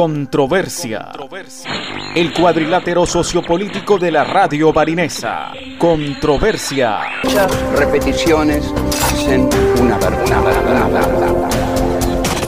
Controversia. El cuadrilátero sociopolítico de la radio barinesa. Controversia. Muchas repeticiones hacen una verdad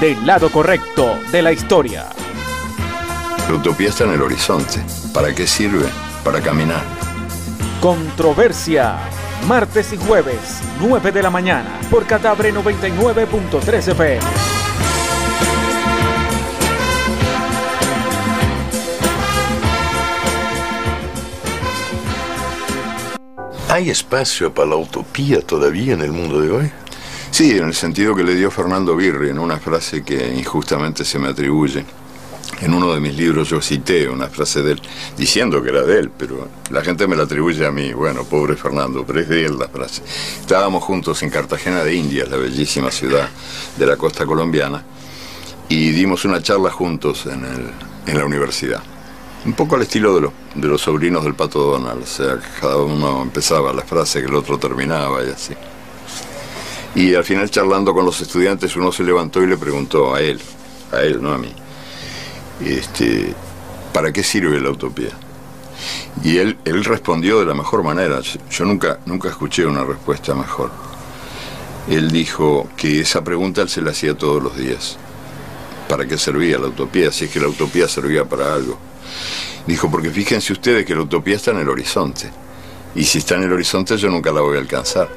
del lado correcto de la historia. La utopía está en el horizonte. ¿Para qué sirve? Para caminar. Controversia. Martes y jueves, 9 de la mañana, por Catabre 99.3 FM. ¿Hay espacio para la utopía todavía en el mundo de hoy? Sí, en el sentido que le dio Fernando Birri en una frase que injustamente se me atribuye. En uno de mis libros yo cité una frase de él, diciendo que era de él, pero la gente me la atribuye a mí. Bueno, pobre Fernando, pero es de él la frase. Estábamos juntos en Cartagena de Indias, la bellísima ciudad de la costa colombiana, y dimos una charla juntos en, en la universidad. Un poco al estilo de, de los sobrinos del Pato Donald, o sea, cada uno empezaba la frase que el otro terminaba y así. Y al final charlando con los estudiantes uno se levantó y le preguntó a él, a él, no a mí, este, ¿para qué sirve la utopía? Y él, él respondió de la mejor manera. Yo nunca, nunca escuché una respuesta mejor. Él dijo que esa pregunta él se la hacía todos los días. ¿Para qué servía la utopía? Si es que la utopía servía para algo. Dijo, porque fíjense ustedes que la utopía está en el horizonte. Y si está en el horizonte yo nunca la voy a alcanzar.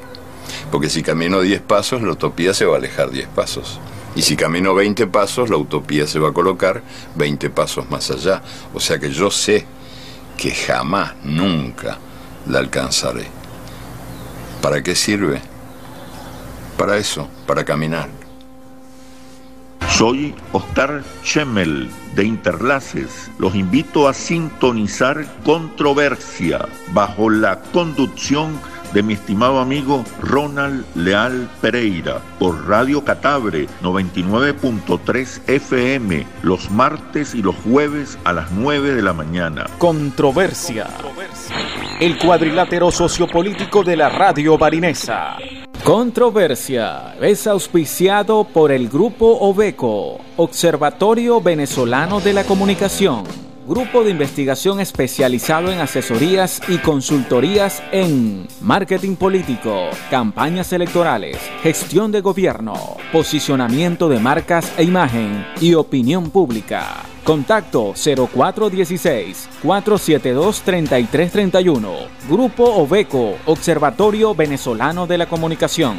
Porque si camino 10 pasos, la utopía se va a alejar 10 pasos. Y si camino 20 pasos, la utopía se va a colocar 20 pasos más allá. O sea que yo sé que jamás, nunca la alcanzaré. ¿Para qué sirve? Para eso, para caminar. Soy Oscar Chemel de Interlaces. Los invito a sintonizar Controversia bajo la conducción mi estimado amigo Ronald Leal Pereira por Radio Catabre 99.3 FM los martes y los jueves a las 9 de la mañana. Controversia. El cuadrilátero sociopolítico de la radio barinesa. Controversia es auspiciado por el Grupo Obeco, Observatorio Venezolano de la Comunicación grupo de investigación especializado en asesorías y consultorías en marketing político, campañas electorales, gestión de gobierno, posicionamiento de marcas e imagen y opinión pública. Contacto 0416-472-3331. Grupo Obeco, Observatorio Venezolano de la Comunicación.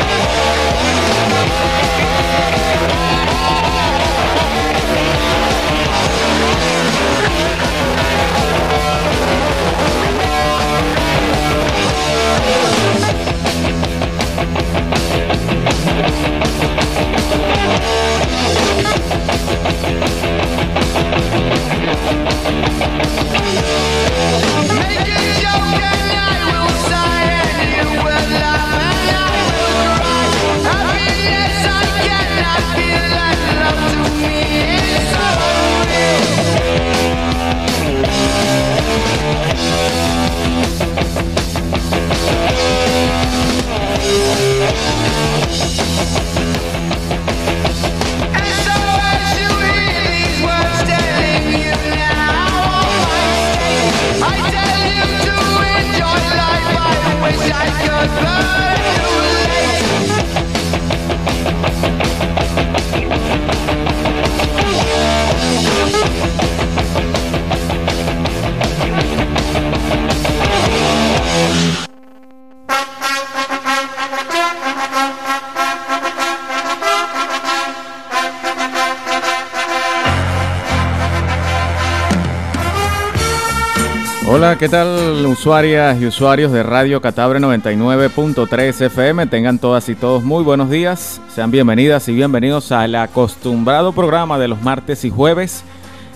¿qué tal usuarias y usuarios de Radio Catabre 99.3 FM? Tengan todas y todos muy buenos días. Sean bienvenidas y bienvenidos al acostumbrado programa de los martes y jueves,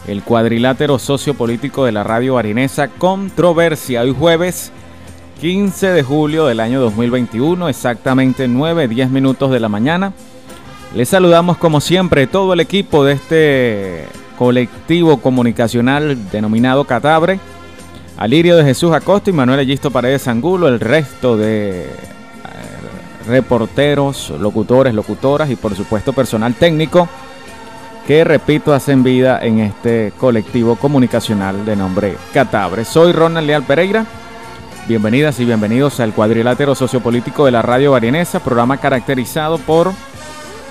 el cuadrilátero sociopolítico de la radio barinesa Controversia. Hoy jueves 15 de julio del año 2021, exactamente 9, 10 minutos de la mañana. Les saludamos como siempre todo el equipo de este colectivo comunicacional denominado Catabre Alirio de Jesús Acosta y Manuel Egisto Paredes Angulo, el resto de eh, reporteros, locutores, locutoras y por supuesto personal técnico que, repito, hacen vida en este colectivo comunicacional de nombre Catabre. Soy Ronald Leal Pereira. Bienvenidas y bienvenidos al cuadrilátero sociopolítico de la radio barinesa, programa caracterizado por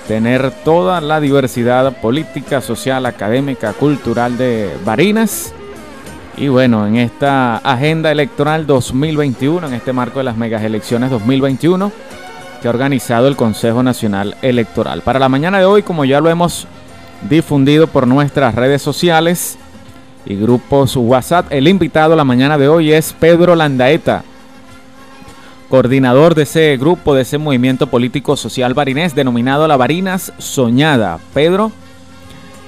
tener toda la diversidad política, social, académica, cultural de Barinas y bueno, en esta agenda electoral 2021, en este marco de las megas elecciones 2021, que ha organizado el Consejo Nacional Electoral. Para la mañana de hoy, como ya lo hemos difundido por nuestras redes sociales y grupos WhatsApp, el invitado la mañana de hoy es Pedro Landaeta, coordinador de ese grupo, de ese movimiento político social barinés denominado La Barinas Soñada. Pedro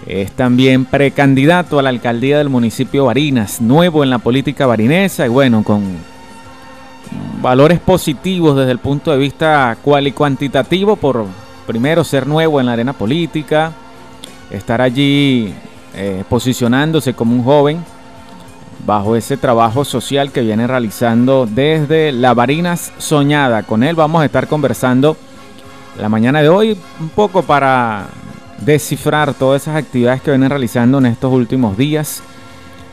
es también precandidato a la alcaldía del municipio Barinas, nuevo en la política barinesa y bueno, con valores positivos desde el punto de vista cual y cuantitativo por primero ser nuevo en la arena política, estar allí eh, posicionándose como un joven bajo ese trabajo social que viene realizando desde la Barinas Soñada. Con él vamos a estar conversando la mañana de hoy un poco para descifrar todas esas actividades que vienen realizando en estos últimos días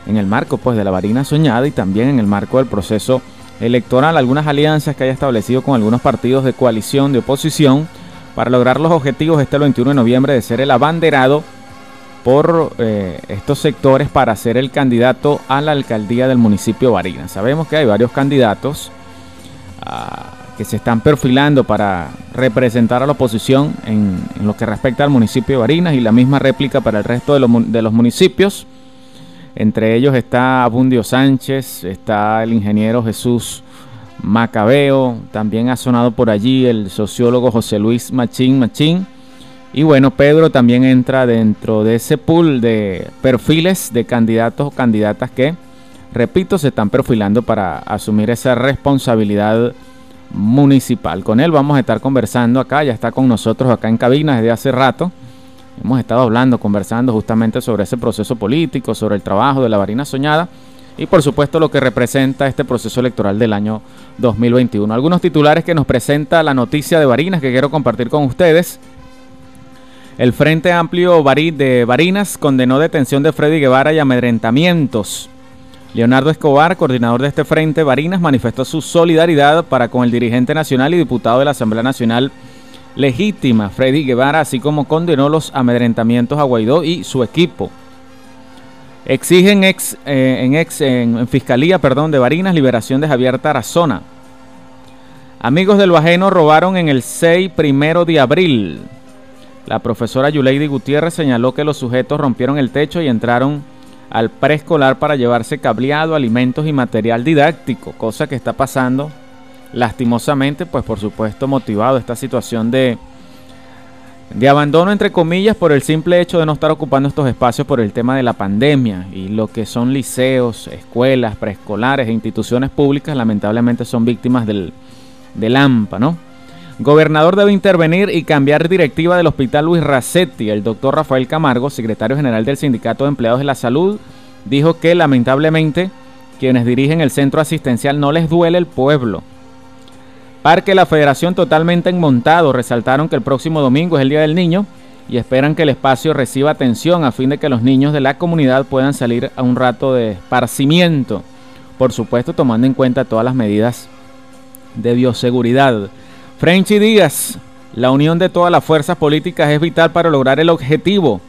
en el marco pues de la varina soñada y también en el marco del proceso electoral, algunas alianzas que haya establecido con algunos partidos de coalición de oposición para lograr los objetivos este 21 de noviembre de ser el abanderado por eh, estos sectores para ser el candidato a la alcaldía del municipio de. Sabemos que hay varios candidatos. a que se están perfilando para representar a la oposición en, lo que respecta al municipio de Barinas y la misma réplica para el resto de, los municipios. Entre ellos está Abundio Sánchez, está el ingeniero Jesús Macabeo, también ha sonado por allí el sociólogo José Luis Machín Machín. Y bueno, Pedro también entra dentro de ese pool de perfiles de candidatos o candidatas que, repito, se están perfilando para asumir esa responsabilidad municipal. Con él vamos a estar conversando acá, ya está con nosotros acá en cabina desde hace rato. Hemos estado hablando, conversando justamente sobre ese proceso político, sobre el trabajo de la varina soñada y por supuesto lo que representa este proceso electoral del año 2021. Algunos titulares que nos presenta la noticia de Barinas que quiero compartir con ustedes. El Frente Amplio de Barinas condenó detención de Freddy Guevara y amedrentamientos. Leonardo Escobar, coordinador de este frente, Barinas, manifestó su solidaridad para con el dirigente nacional y diputado de la Asamblea Nacional legítima, Freddy Guevara, así como condenó los amedrentamientos a Guaidó y su equipo. Exigen ex, eh, en, ex, en, Fiscalía perdón, de Barinas liberación de Javier Tarazona. Amigos del Bajeno robaron en el 6 primero de abril. La profesora Yuleidi Gutiérrez señaló que los sujetos rompieron el techo y entraron al preescolar para llevarse cableado, alimentos y material didáctico, cosa que está pasando lastimosamente, pues por supuesto motivado esta situación de, de abandono entre comillas por el simple hecho de no estar ocupando estos espacios por el tema de la pandemia y lo que son liceos, escuelas, preescolares e instituciones públicas lamentablemente son víctimas del, del AMPA, ¿no? Gobernador debe intervenir y cambiar directiva del Hospital Luis Racetti. El doctor Rafael Camargo, secretario general del Sindicato de Empleados de la Salud, dijo que lamentablemente quienes dirigen el centro asistencial no les duele el pueblo. Parque La Federación totalmente enmontado resaltaron que el próximo domingo es el Día del Niño y esperan que el espacio reciba atención a fin de que los niños de la comunidad puedan salir a un rato de esparcimiento, por supuesto tomando en cuenta todas las medidas de bioseguridad. Frenchy Díaz, la unión de todas las fuerzas políticas es vital para lograr el objetivo.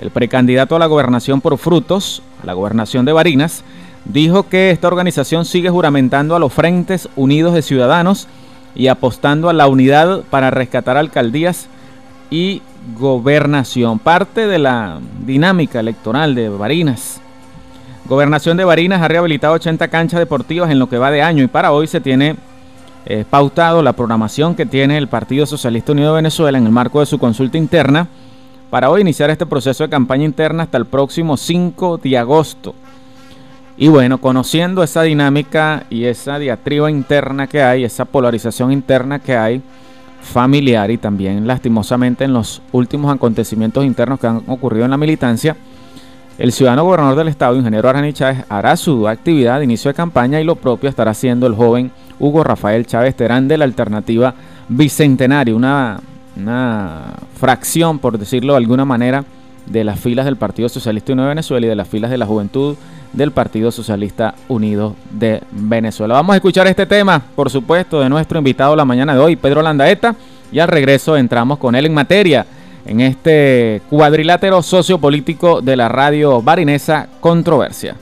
El precandidato a la gobernación por frutos, a la gobernación de Barinas, dijo que esta organización sigue juramentando a los Frentes Unidos de Ciudadanos y apostando a la unidad para rescatar alcaldías y gobernación. Parte de la dinámica electoral de Barinas. Gobernación de Barinas ha rehabilitado 80 canchas deportivas en lo que va de año y para hoy se tiene eh, pautado la programación que tiene el Partido Socialista Unido de Venezuela en el marco de su consulta interna para hoy iniciar este proceso de campaña interna hasta el próximo 5 de agosto. Y bueno, conociendo esa dinámica y esa diatriba interna que hay, esa polarización interna que hay, familiar y también lastimosamente en los últimos acontecimientos internos que han ocurrido en la militancia, el ciudadano gobernador del estado, ingeniero Arani Chávez, hará su actividad de inicio de campaña y lo propio estará haciendo el joven Hugo Rafael Chávez Terán de la alternativa Bicentenario, una, una fracción, por decirlo de alguna manera, de las filas del Partido Socialista Unido de Venezuela y de las filas de la juventud del Partido Socialista Unido de Venezuela. Vamos a escuchar este tema, por supuesto, de nuestro invitado la mañana de hoy, Pedro Landaeta, y al regreso entramos con él en materia en este cuadrilátero sociopolítico de la radio barinesa Controversia.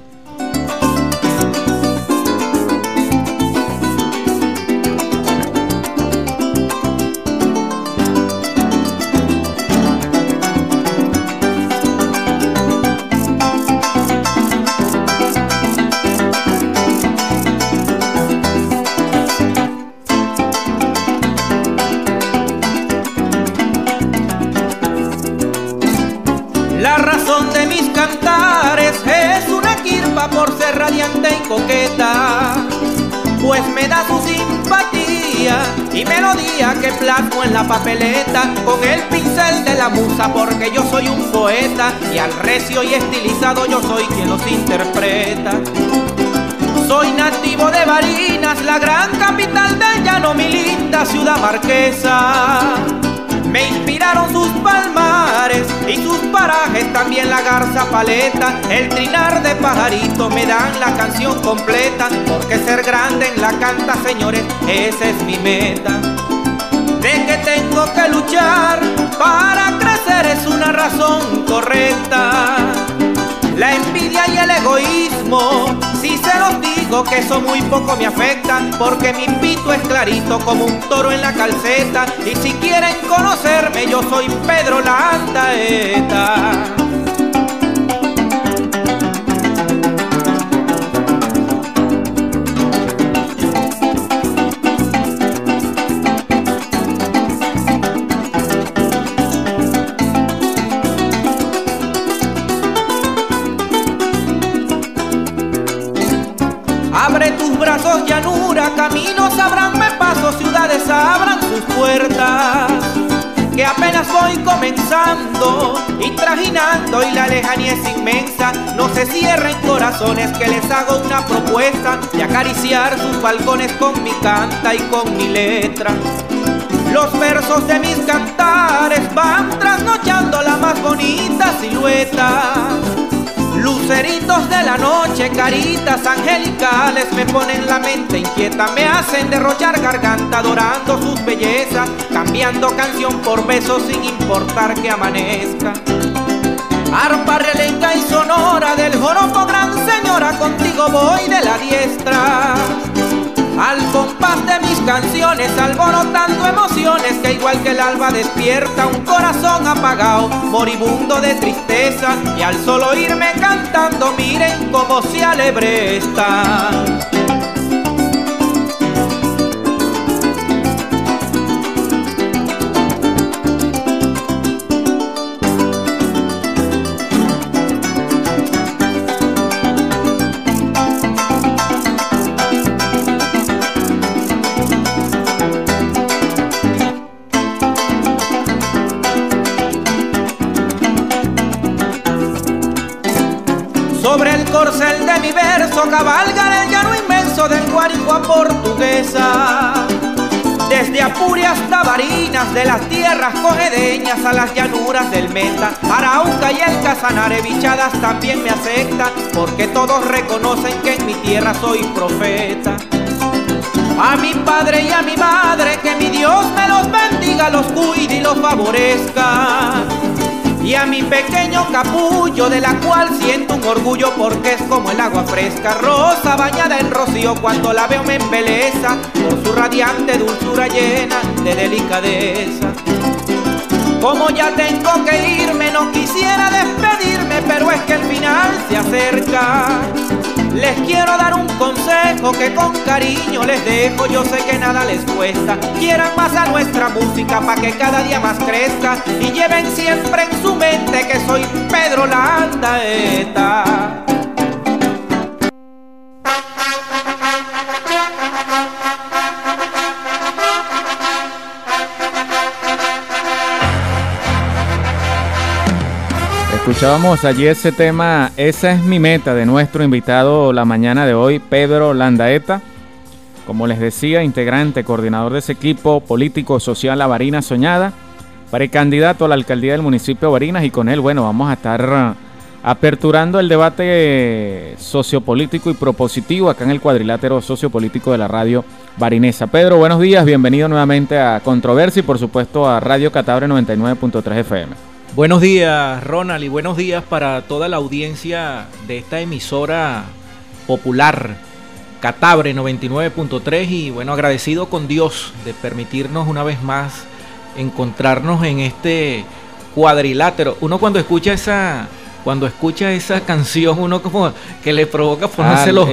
Papeleta con el pincel de la musa porque yo soy un poeta y al recio y estilizado yo soy quien los interpreta. Soy nativo de Barinas, la gran capital del llano, mi linda ciudad marquesa. Me inspiraron sus palmares y sus parajes, también la garza paleta, el trinar de pajarito me dan la canción completa, porque ser grande en la canta, señores, esa es mi meta. Tengo que luchar para crecer es una razón correcta. La envidia y el egoísmo, si se los digo que eso muy poco me afecta, porque mi pito es clarito como un toro en la calceta. Y si quieren conocerme, yo soy Pedro caminos comenzando y trajinando y la lejanía es inmensa. No se cierren corazones que les hago una propuesta de acariciar sus balcones con mi canta y con mi letra. Los versos de mis cantares van trasnochando la más bonita silueta Luceritos de la noche, caritas angelicales me ponen la mente inquieta, me hacen derrochar garganta adorando sus bellezas, cambiando canción por beso sin importar que amanezca. Arpa realenga y sonora del joropo gran señora, contigo voy de la diestra. Al compás de mis canciones, alborotando emociones que igual que el alba despierta un corazón apagado, moribundo de tristeza. Y al solo irme cantando, miren cómo se alebresta. corcel Guarigua portuguesa. Desde Apuria hasta Barinas, de las tierras cogedeñas a las llanuras del Meta, Arauca y el Casanare, bichadas también me acepta, porque todos reconocen que en mi tierra soy profeta. A mi padre y a mi madre, que mi Dios me los bendiga, los cuide y los favorezca. Y a mi pequeño capullo, de la cual siento un orgullo porque es como el agua fresca, rosa bañada en rocío, cuando la veo me embeleza por su radiante dulzura llena de delicadeza. Como ya tengo que irme, no quisiera despedirme, pero es que el final se acerca. Les quiero dar un consejo que con cariño les dejo, yo sé que nada les cuesta. Quieran más a nuestra música para que cada día más crezca y lleven siempre en su mente que soy Pedro Landaeta. Escuchábamos allí ese tema, esa es mi meta de nuestro invitado la mañana de hoy, Pedro Landaeta. Como les decía, integrante, coordinador de ese equipo político social La Varina Soñada, precandidato a la alcaldía del municipio de Barinas y con él, bueno, vamos a estar aperturando el debate sociopolítico y propositivo acá en el cuadrilátero sociopolítico de la radio barinesa. Pedro, buenos días, bienvenido nuevamente a Controversia y por supuesto a Radio Catabre 99.3 FM. Buenos días, Ronald, y buenos días para toda la audiencia de esta emisora popular, Catabre 99.3, y bueno, agradecido con Dios de permitirnos una vez más encontrarnos en este cuadrilátero. Uno cuando escucha esa cuando escucha esa canción, uno como que le provoca ponerse ah, los.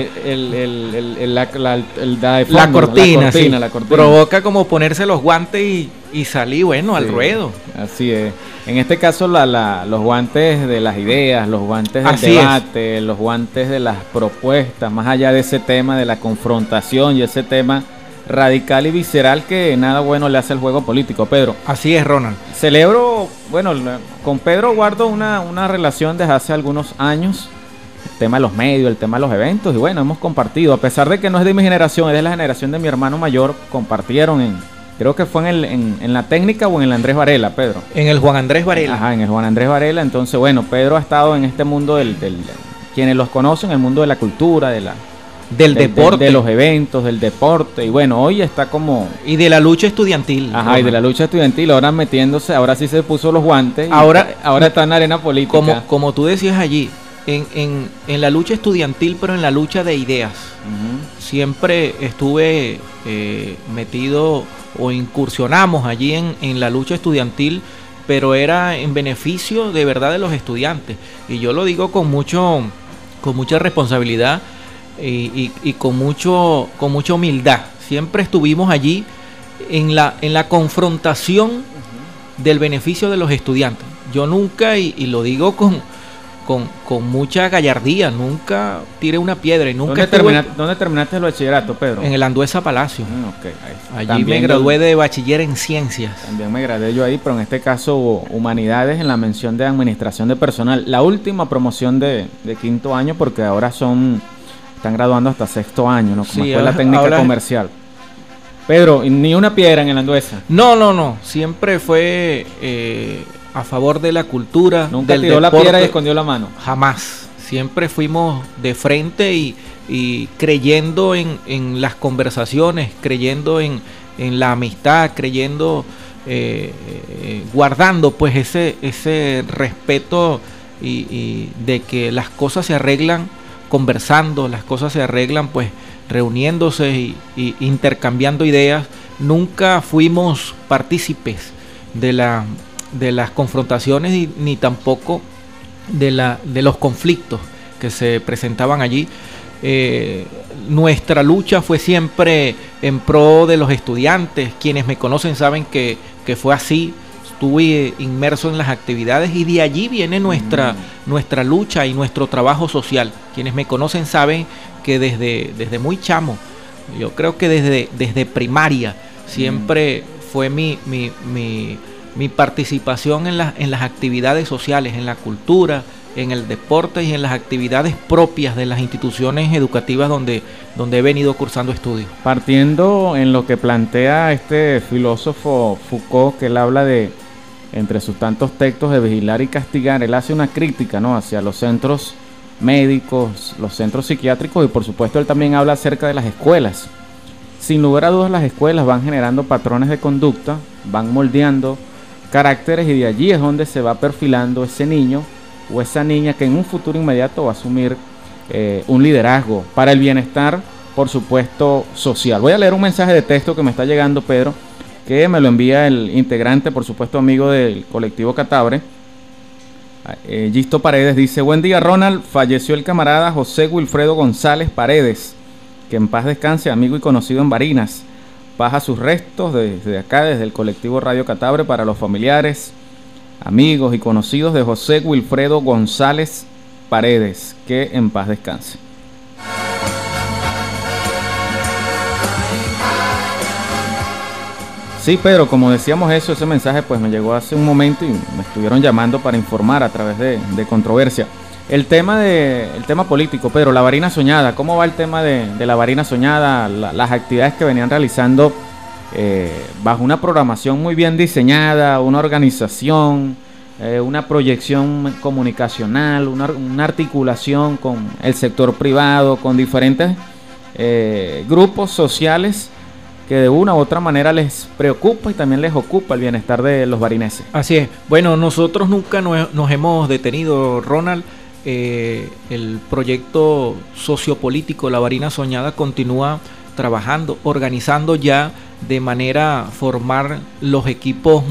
la, cortina, sí, Provoca como ponerse los guantes y, y salir, bueno, al ruedo. Así es. En este caso, la, los guantes de las ideas, los guantes del debate, los guantes de las propuestas, más allá de ese tema de la confrontación y ese tema radical y visceral que nada bueno le hace al juego político, Pedro. Así es, Ronald. Celebro, bueno, con Pedro guardo una, una relación desde hace algunos años, el tema de los medios, el tema de los eventos, y bueno, hemos compartido, a pesar de que no es de mi generación, es de la generación de mi hermano mayor, compartieron en, creo que fue en, el, en, la técnica o en el Andrés Varela, Pedro. En el Juan Andrés Varela. Ajá, en el Juan Andrés Varela, entonces bueno, Pedro ha estado en este mundo del, del quienes los conocen, el mundo de la cultura, de la del deporte. De, los eventos, del deporte. Y bueno, hoy está como. Y de la lucha estudiantil. Ajá, y de la lucha estudiantil. Ahora metiéndose, ahora sí se puso los guantes. Ahora, ahora está en la arena política. Como, como tú decías allí, en, en, en, la lucha estudiantil, pero en la lucha de ideas. Siempre estuve eh, metido o incursionamos allí en, en la lucha estudiantil pero era en beneficio de verdad de los estudiantes. Y yo lo digo con mucho, con mucha responsabilidad y, con, mucho, con mucha humildad. Siempre estuvimos allí en la, en la confrontación del beneficio de los estudiantes. Yo nunca, y, lo digo con, con, mucha gallardía, nunca tiré una piedra y nunca... ¿Dónde, terminaste el bachillerato, Pedro? En el Anduesa Palacio. Mm, allí me gradué de bachiller en ciencias. También me gradué yo ahí, pero en este caso humanidades en la mención de administración de personal. La última promoción de, de quinto año porque ahora son están graduando hasta sexto año, ¿no? Como fue la técnica comercial. Pedro, ni una piedra en el Anduesa. No, no, no. Siempre fue eh, a favor de la cultura. Nunca del tiró la piedra y escondió la mano. Jamás. Siempre fuimos de frente y, creyendo en, las conversaciones, creyendo en, la amistad, creyendo, eh, eh, guardando pues ese, ese respeto y de que las cosas se arreglan conversando, las cosas se arreglan pues reuniéndose y, intercambiando ideas. Nunca fuimos partícipes de, la, de las confrontaciones ni tampoco de, la, de los conflictos que se presentaban allí. Eh, nuestra lucha fue siempre en pro de los estudiantes. Quienes me conocen saben que, que fue así estuve inmerso en las actividades y de allí viene nuestra, mm. nuestra lucha y nuestro trabajo social. Quienes me conocen saben que desde, desde muy chamo, yo creo que desde, desde primaria, siempre mm. fue mi, mi, mi, participación en, en las actividades sociales, en la cultura, en el deporte y en las actividades propias de las instituciones educativas donde, donde he venido cursando estudios. Partiendo en lo que plantea este filósofo Foucault, que él habla de entre sus tantos textos de vigilar y castigar, él hace una crítica ¿no? hacia los centros médicos, los centros psiquiátricos y por supuesto él también habla acerca de las escuelas. sin lugar a dudas las escuelas van generando patrones de conducta, van moldeando caracteres y de allí es donde se va perfilando ese niño o esa niña que en un futuro inmediato va a asumir eh, un liderazgo para el bienestar, por supuesto, social. Voy a leer un mensaje de texto que me está llegando, Pedro, que me lo envía el integrante, por supuesto, amigo del colectivo Catabre. Eh, Gisto Paredes dice, buen día Ronald, falleció el camarada José Wilfredo González Paredes, que en paz descanse, amigo y conocido en Barinas. Baja sus restos desde acá, desde el colectivo Radio Catabre, para los familiares, amigos y conocidos de José Wilfredo González Paredes, que en paz descanse. Sí, Pedro, como decíamos eso, ese mensaje pues me llegó hace un momento y me estuvieron llamando para informar a través de, controversia. El tema de el tema político, Pedro, la varina soñada, ¿cómo va el tema de, la varina soñada? las actividades que venían realizando eh, bajo una programación muy bien diseñada, una organización, eh, una proyección comunicacional, una, articulación con el sector privado, con diferentes eh, grupos sociales que de una u otra manera les preocupa y también les ocupa el bienestar de los barineses. Así es. Bueno, nosotros nunca nos, hemos detenido, Ronald. Eh, el proyecto sociopolítico La Varina Soñada continúa trabajando, organizando ya de manera formar los equipos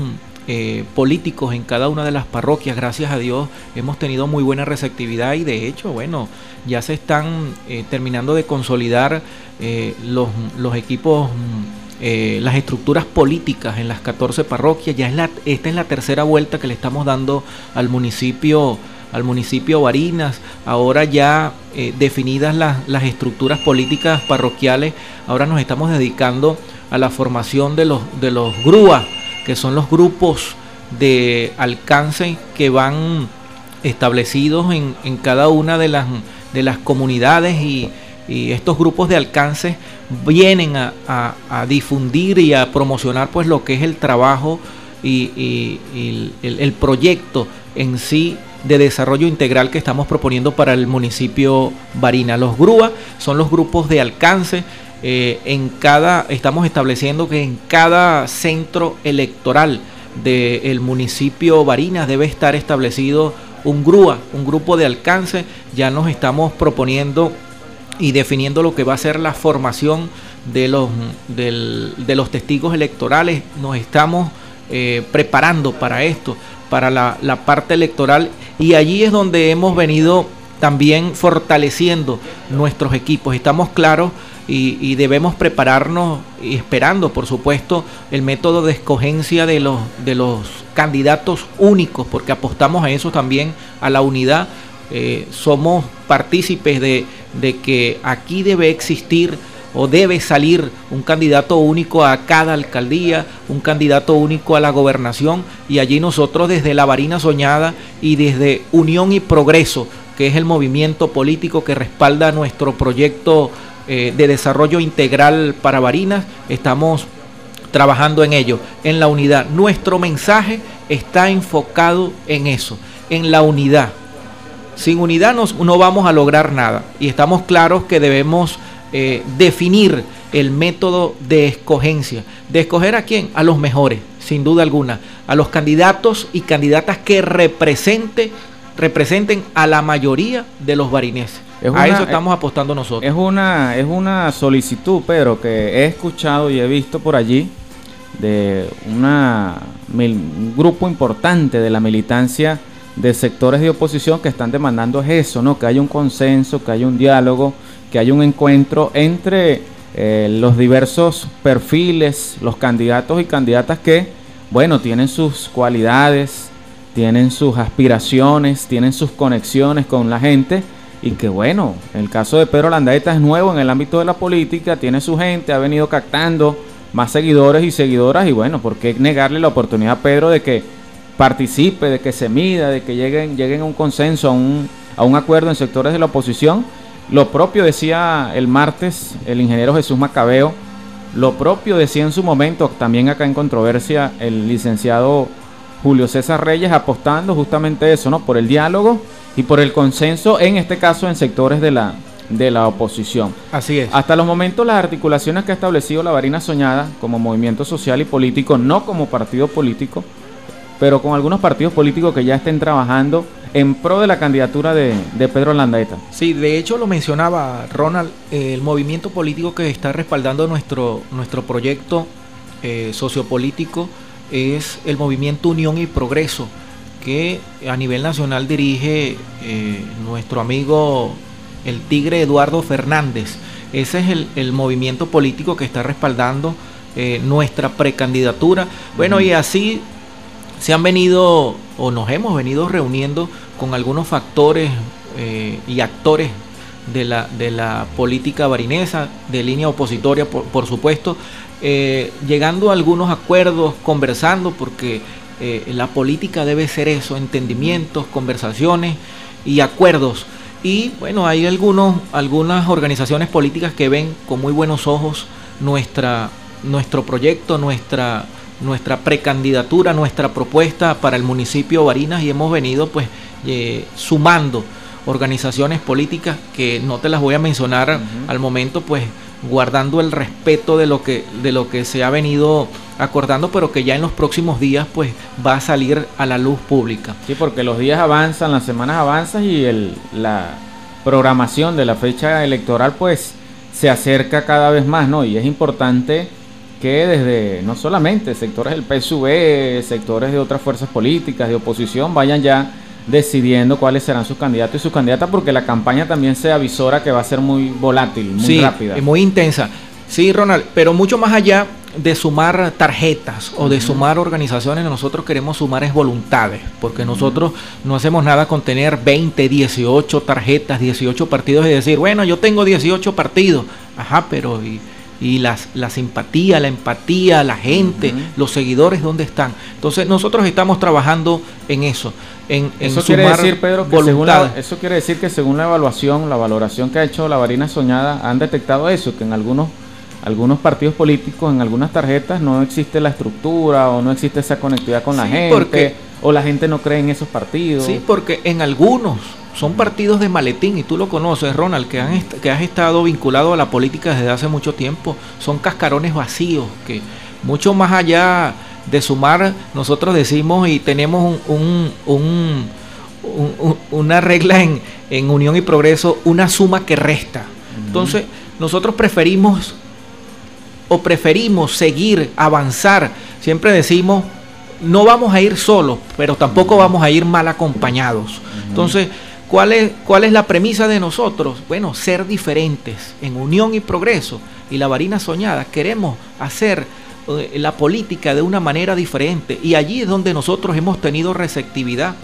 eh, políticos en cada una de las parroquias. Gracias a Dios hemos tenido muy buena receptividad y de hecho, bueno, ya se están eh, terminando de consolidar los, los, equipos, las estructuras políticas en las 14 parroquias. Ya es la, esta es la tercera vuelta que le estamos dando al municipio al municipio Barinas, ahora ya definidas las, las estructuras políticas parroquiales, ahora nos estamos dedicando a la formación de los, de los grúas que son los grupos de alcance que van establecidos en, cada una de las, de las comunidades y, estos grupos de alcance vienen a, difundir y a promocionar pues lo que es el trabajo y, el, proyecto en sí de desarrollo integral que estamos proponiendo para el municipio Barina. Los GRUA son los grupos de alcance eh, en cada, estamos estableciendo que en cada centro electoral del municipio Barinas debe estar establecido un GRUA, un grupo de alcance. Ya nos estamos proponiendo y definiendo lo que va a ser la formación de los, de los testigos electorales. Nos estamos eh, preparando para esto, para la, parte electoral. Y allí es donde hemos venido también fortaleciendo nuestros equipos. Estamos claros y, debemos prepararnos y esperando, por supuesto, el método de escogencia de los, de los candidatos únicos, porque apostamos a eso también, a la unidad. Eh, somos partícipes de que aquí debe existir o debe salir un candidato único a cada alcaldía, un candidato único a la gobernación y allí nosotros desde la varina soñada y desde Unión y Progreso, que es el movimiento político que respalda nuestro proyecto eh, de desarrollo integral para Barinas. Estamos trabajando en ello, en la unidad. Nuestro mensaje está enfocado en eso, en la unidad. Sin unidad no vamos a lograr nada y estamos claros que debemos eh, definir el método de escogencia. ¿De escoger a quién? A los mejores, sin duda alguna. A los candidatos y candidatas que represente, representen a la mayoría de los barineses a eso estamos apostando nosotros. Es una, es una solicitud, Pedro, que he escuchado y he visto por allí de una, un grupo importante de la militancia de sectores de oposición que están demandando eso, ¿no? Que haya un consenso, que haya un diálogo, que haya un encuentro entre eh, los diversos perfiles, los candidatos y candidatas que, bueno, tienen sus cualidades, tienen sus aspiraciones, tienen sus conexiones con la gente y que bueno, el caso de Pedro Landaeta es nuevo en el ámbito de la política, tiene su gente, ha venido captando más seguidores y seguidoras y bueno, ¿por qué negarle la oportunidad a Pedro de que participe, de que se mida, de que lleguen, lleguen a un consenso, a un, a un acuerdo en sectores de la oposición? Lo propio decía el martes el ingeniero Jesús Macabeo, lo propio decía en su momento, también acá en controversia, el licenciado Julio César Reyes apostando justamente eso, ¿no? Por el diálogo y por el consenso, en este caso en sectores de la, de la oposición. Así es. Hasta los momentos las articulaciones que ha establecido la Varina Soñada como movimiento social y político, no como partido político, pero con algunos partidos políticos que ya estén trabajando en pro de la candidatura de, Pedro Landaeta. Sí, de hecho lo mencionaba Ronald, el movimiento político que está respaldando nuestro, nuestro proyecto eh, sociopolítico es el movimiento Unión y Progreso, que a nivel nacional dirige eh, nuestro amigo el Tigre Eduardo Fernández. Ese es el, movimiento político que está respaldando eh, nuestra precandidatura. Bueno, y así se han venido o nos hemos venido reuniendo con algunos factores eh, y actores de la, de la política barinesa, de línea opositoria, por, supuesto, eh, llegando a algunos acuerdos, conversando, porque eh, la política debe ser eso, entendimientos, conversaciones y acuerdos. Y bueno, hay algunos, algunas organizaciones políticas que ven con muy buenos ojos nuestra, nuestro proyecto, nuestra nuestra precandidatura, nuestra propuesta para el municipio de Barinas y hemos venido pues eh, sumando organizaciones políticas que no te las voy a mencionar al momento pues guardando el respeto de lo que de lo que se ha venido acordando pero que ya en los próximos días pues va a salir a la luz pública. Sí porque los días avanzan las semanas avanzan y el, la programación de la fecha electoral pues se acerca cada vez más no y es importante que desde no solamente sectores del PSV, sectores de otras fuerzas políticas, de oposición, vayan ya decidiendo cuáles serán sus candidatos y sus candidatas, porque la campaña también se avisora que va a ser muy volátil, muy sí, rápida. muy intensa. Sí, Ronald, pero mucho más allá de sumar tarjetas o de sumar organizaciones, nosotros queremos sumar es voluntades, porque nosotros no hacemos nada con tener 20, 18 tarjetas, 18 partidos y decir, bueno, yo tengo 18 partidos, ajá, pero... Y, y las, la simpatía, la empatía, la gente, los seguidores, ¿dónde están? Entonces nosotros estamos trabajando en eso. En, eso quiere decir, Pedro, que según eso quiere decir que según la evaluación, la valoración que ha hecho la Varina Soñada, han detectado eso, que en algunos algunos partidos políticos, en algunas tarjetas, no existe la estructura o no existe esa conectividad con la gente, o la gente no cree en esos partidos. Sí, porque en algunos son partidos de maletín y tú lo conoces, Ronald, que, han que has estado vinculado a la política desde hace mucho tiempo. Son cascarones vacíos que mucho más allá de sumar, nosotros decimos y tenemos un, una regla en, en, unión y progreso, una suma que resta. Entonces, nosotros preferimos o preferimos seguir, avanzar. Siempre decimos, no vamos a ir solos, pero tampoco vamos a ir mal acompañados. Entonces, ¿Cuál es, ¿Cuál es la premisa de nosotros? Bueno, ser diferentes en unión y progreso. Y la varina soñada, queremos hacer eh, la política de una manera diferente. Y allí es donde nosotros hemos tenido receptividad.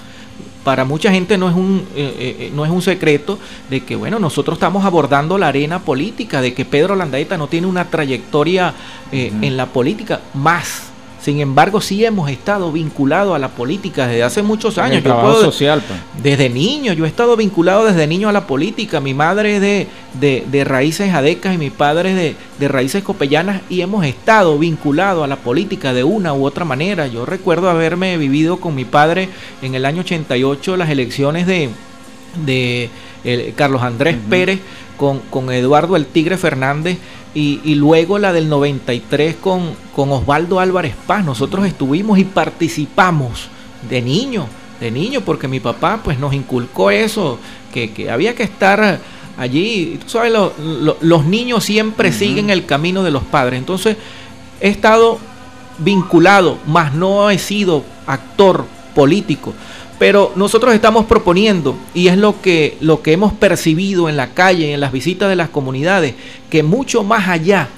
Para mucha gente no es un, eh, eh, no es un secreto de que, bueno, nosotros estamos abordando la arena política, de que Pedro Landaeta no tiene una trayectoria en la política más sin embargo, sí hemos estado vinculados a la política desde hace muchos años. yo social, pues. Desde niño, yo he estado vinculado desde niño a la política. Mi madre es de, de, raíces adecas y mi padre es de, raíces copellanas y hemos estado vinculados a la política de una u otra manera. Yo recuerdo haberme vivido con mi padre en el año 88 las elecciones de, de Carlos Andrés Pérez con, con Eduardo el Tigre Fernández y, luego la del 93 con, con Osvaldo Álvarez Paz. Nosotros estuvimos y participamos de niño, de niño, porque mi papá pues nos inculcó eso, que, había que estar allí. Tú sabes, los niños siempre siguen el camino de los padres. Entonces, he estado vinculado, más no he sido actor político. Pero nosotros estamos proponiendo, y es lo que, lo que hemos percibido en la calle, en las visitas de las comunidades, que mucho más allá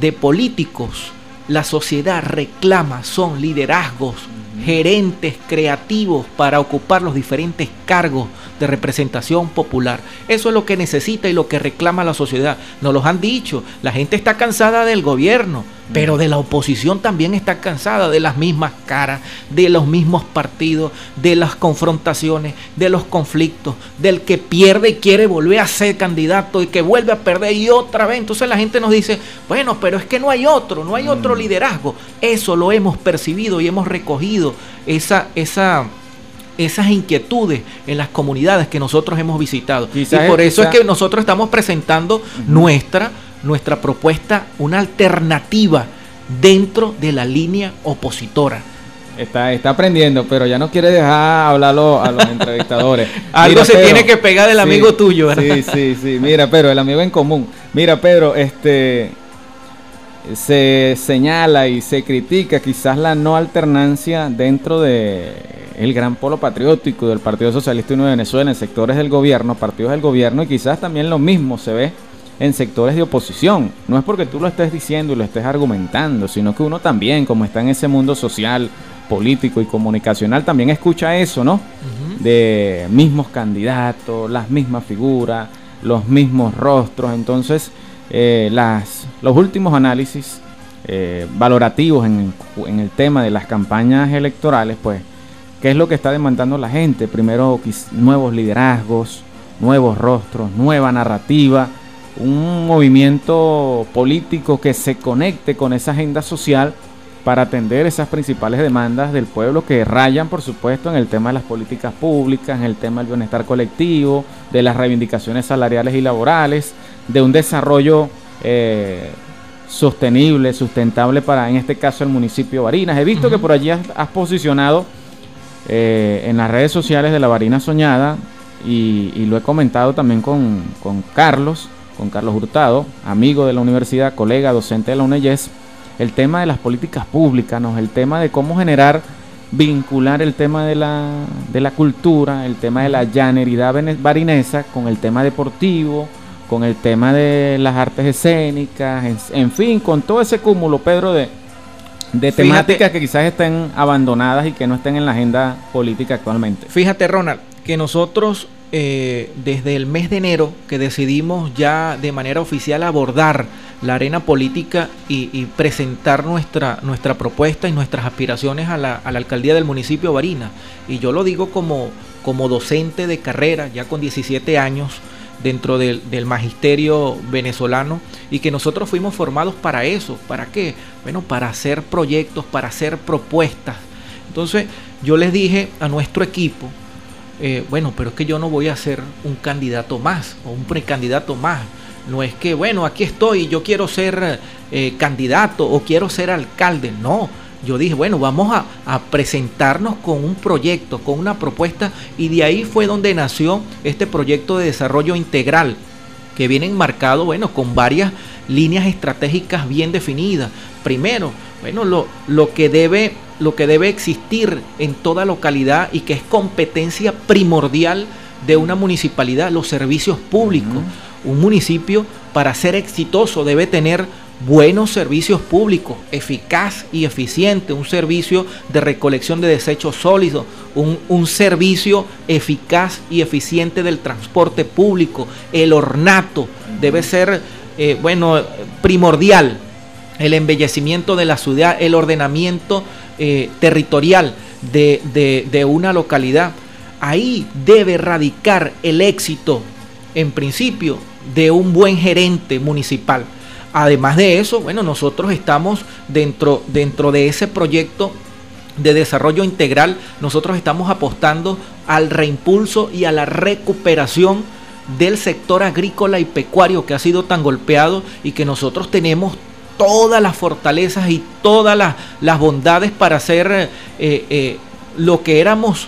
de políticos, la sociedad reclama, son liderazgos, gerentes creativos para ocupar los diferentes cargos de representación popular. Eso es lo que necesita y lo que reclama la sociedad. Nos los han dicho, la gente está cansada del gobierno, pero de la oposición también está cansada de las mismas caras, de los mismos partidos, de las confrontaciones, de los conflictos, del que pierde y quiere volver a ser candidato y que vuelve a perder y otra vez. Entonces la gente nos dice, bueno, pero es que no hay otro, no hay otro liderazgo. Eso lo hemos percibido y hemos recogido esa, esa esas inquietudes en las comunidades que nosotros hemos visitado. y por eso es que nosotros estamos presentando nuestra, nuestra propuesta, una alternativa dentro de la línea opositora. Está, está aprendiendo, pero ya no quiere dejar hablarlo a los entrevistadores. Algo se tiene que pegar del amigo tuyo, ¿verdad? Sí, sí, sí. Mira, Pedro, el amigo en común. Mira, Pedro, este se señala y se critica quizás la no alternancia dentro de el gran polo patriótico del Partido Socialista Unido de Venezuela en sectores del gobierno, partidos del gobierno y quizás también lo mismo se ve en sectores de oposición. No es porque tú lo estés diciendo y lo estés argumentando, sino que uno también, como está en ese mundo social, político y comunicacional, también escucha eso, ¿no? De mismos candidatos, las mismas figuras, los mismos rostros. Entonces, eh, las, los últimos análisis eh, valorativos en, en el tema de las campañas electorales, pues, ¿qué es lo que está demandando la gente? Primero, nuevos liderazgos, nuevos rostros, nueva narrativa un movimiento político que se conecte con esa agenda social para atender esas principales demandas del pueblo que rayan, por supuesto, en el tema de las políticas públicas, en el tema del bienestar colectivo, de las reivindicaciones salariales y laborales, de un desarrollo eh, sostenible, sustentable para, en este caso, el municipio de Barinas. He visto que por allí has, posicionado eh, en las redes sociales de la Barina Soñada y, lo he comentado también con, con Carlos con Carlos Hurtado, amigo de la universidad, colega, docente de la UNEYES, el tema de las políticas públicas, ¿no? el tema de cómo generar, vincular el tema de la, de la cultura, el tema de la llaneridad barinesa con el tema deportivo, con el tema de las artes escénicas, en, fin, con todo ese cúmulo, Pedro, de, de temáticas que quizás estén abandonadas y que no estén en la agenda política actualmente. Fíjate, Ronald, que nosotros eh, desde el mes de enero que decidimos ya de manera oficial abordar la arena política y, presentar nuestra, nuestra propuesta y nuestras aspiraciones a la, alcaldía del municipio de Barina. Y yo lo digo como, como docente de carrera, ya con 17 años dentro del, del, magisterio venezolano y que nosotros fuimos formados para eso. ¿Para qué? Bueno, para hacer proyectos, para hacer propuestas. Entonces yo les dije a nuestro equipo, eh, bueno, pero es que yo no voy a ser un candidato más o un precandidato más. No es que, bueno, aquí estoy, yo quiero ser eh, candidato o quiero ser alcalde. No, yo dije, bueno, vamos a, a, presentarnos con un proyecto, con una propuesta, y de ahí fue donde nació este proyecto de desarrollo integral, que viene enmarcado, bueno, con varias líneas estratégicas bien definidas. Primero, bueno, lo, lo que debe lo que debe existir en toda localidad y que es competencia primordial de una municipalidad, los servicios públicos. Un municipio para ser exitoso debe tener buenos servicios públicos, eficaz y eficiente, un servicio de recolección de desechos sólidos, un, servicio eficaz y eficiente del transporte público, el ornato debe ser, eh, bueno, primordial, el embellecimiento de la ciudad, el ordenamiento eh, territorial de, una localidad, ahí debe radicar el éxito, en principio, de un buen gerente municipal. Además de eso, bueno, nosotros estamos dentro, dentro de ese proyecto de desarrollo integral, nosotros estamos apostando al reimpulso y a la recuperación del sector agrícola y pecuario que ha sido tan golpeado y que nosotros tenemos todas las fortalezas y todas las, bondades para hacer eh, eh, lo que éramos,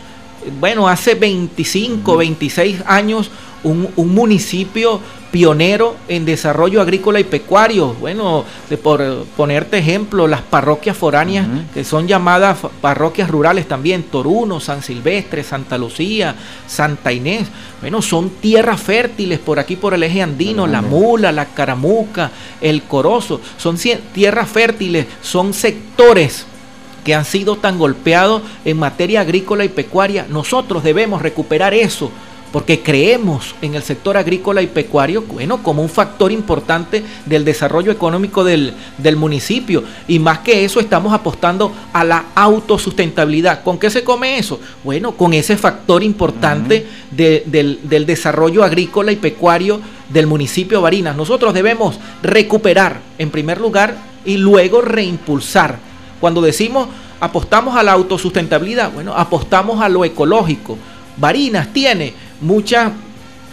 bueno, hace 25, 26 años, un, un municipio pionero en desarrollo agrícola y pecuario. Bueno, de por ponerte ejemplo, las parroquias foráneas que son llamadas parroquias rurales también, Toruno, San Silvestre, Santa Lucía, Santa Inés. Bueno, son tierras fértiles por aquí por el eje andino, la Mula, la Caramuca, el Corozo, son tierras fértiles, son sectores que han sido tan golpeados en materia agrícola y pecuaria. Nosotros debemos recuperar eso porque creemos en el sector agrícola y pecuario, bueno, como un factor importante del desarrollo económico del, municipio. Y más que eso, estamos apostando a la autosustentabilidad. ¿Con qué se come eso? Bueno, con ese factor importante del, del desarrollo agrícola y pecuario del municipio de Barinas. Nosotros debemos recuperar, en primer lugar, y luego reimpulsar. Cuando decimos apostamos a la autosustentabilidad, bueno, apostamos a lo ecológico. Barinas tiene mucha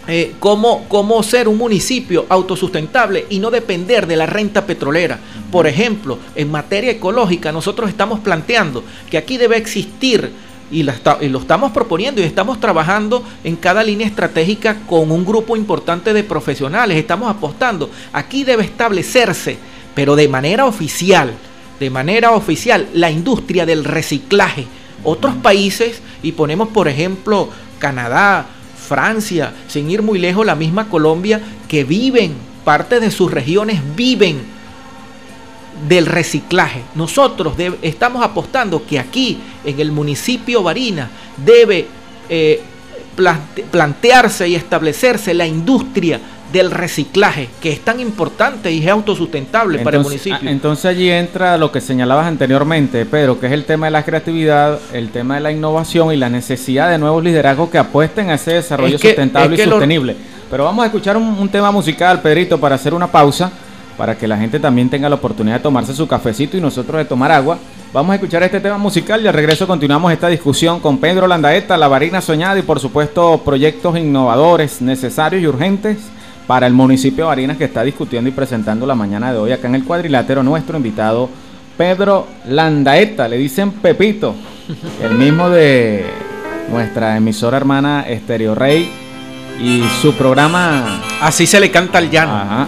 eh, cómo, cómo, ser un municipio autosustentable y no depender de la renta petrolera. Por ejemplo, en materia ecológica, nosotros estamos planteando que aquí debe existir, y, y, lo estamos proponiendo y estamos trabajando en cada línea estratégica con un grupo importante de profesionales, estamos apostando, aquí debe establecerse, pero de manera oficial, de manera oficial, la industria del reciclaje. Otros países, y ponemos por ejemplo Canadá, Francia, sin ir muy lejos, la misma Colombia, que viven, parte de sus regiones viven del reciclaje. Nosotros estamos apostando que aquí, en el municipio Barina, debe eh, plantearse y establecerse la industria del reciclaje, que es tan importante y es autosustentable para el municipio. Ah, entonces allí entra lo que señalabas anteriormente, Pedro, que es el tema de la creatividad, el tema de la innovación y la necesidad de nuevos liderazgos que apuesten a ese desarrollo sustentable y sostenible. Pero vamos a escuchar un, tema musical, Pedrito, para hacer una pausa, para que la gente también tenga la oportunidad de tomarse su cafecito y nosotros de tomar agua. Vamos a escuchar este tema musical y al regreso continuamos esta discusión con Pedro Landaeta, la varina soñada y por supuesto proyectos innovadores necesarios y urgentes para el municipio de Barinas que está discutiendo y presentando la mañana de hoy acá en el cuadrilátero nuestro invitado Pedro Landaeta, le dicen Pepito, el mismo de nuestra emisora hermana Estereo Rey y su programa... Así se le canta al llano. Ajá,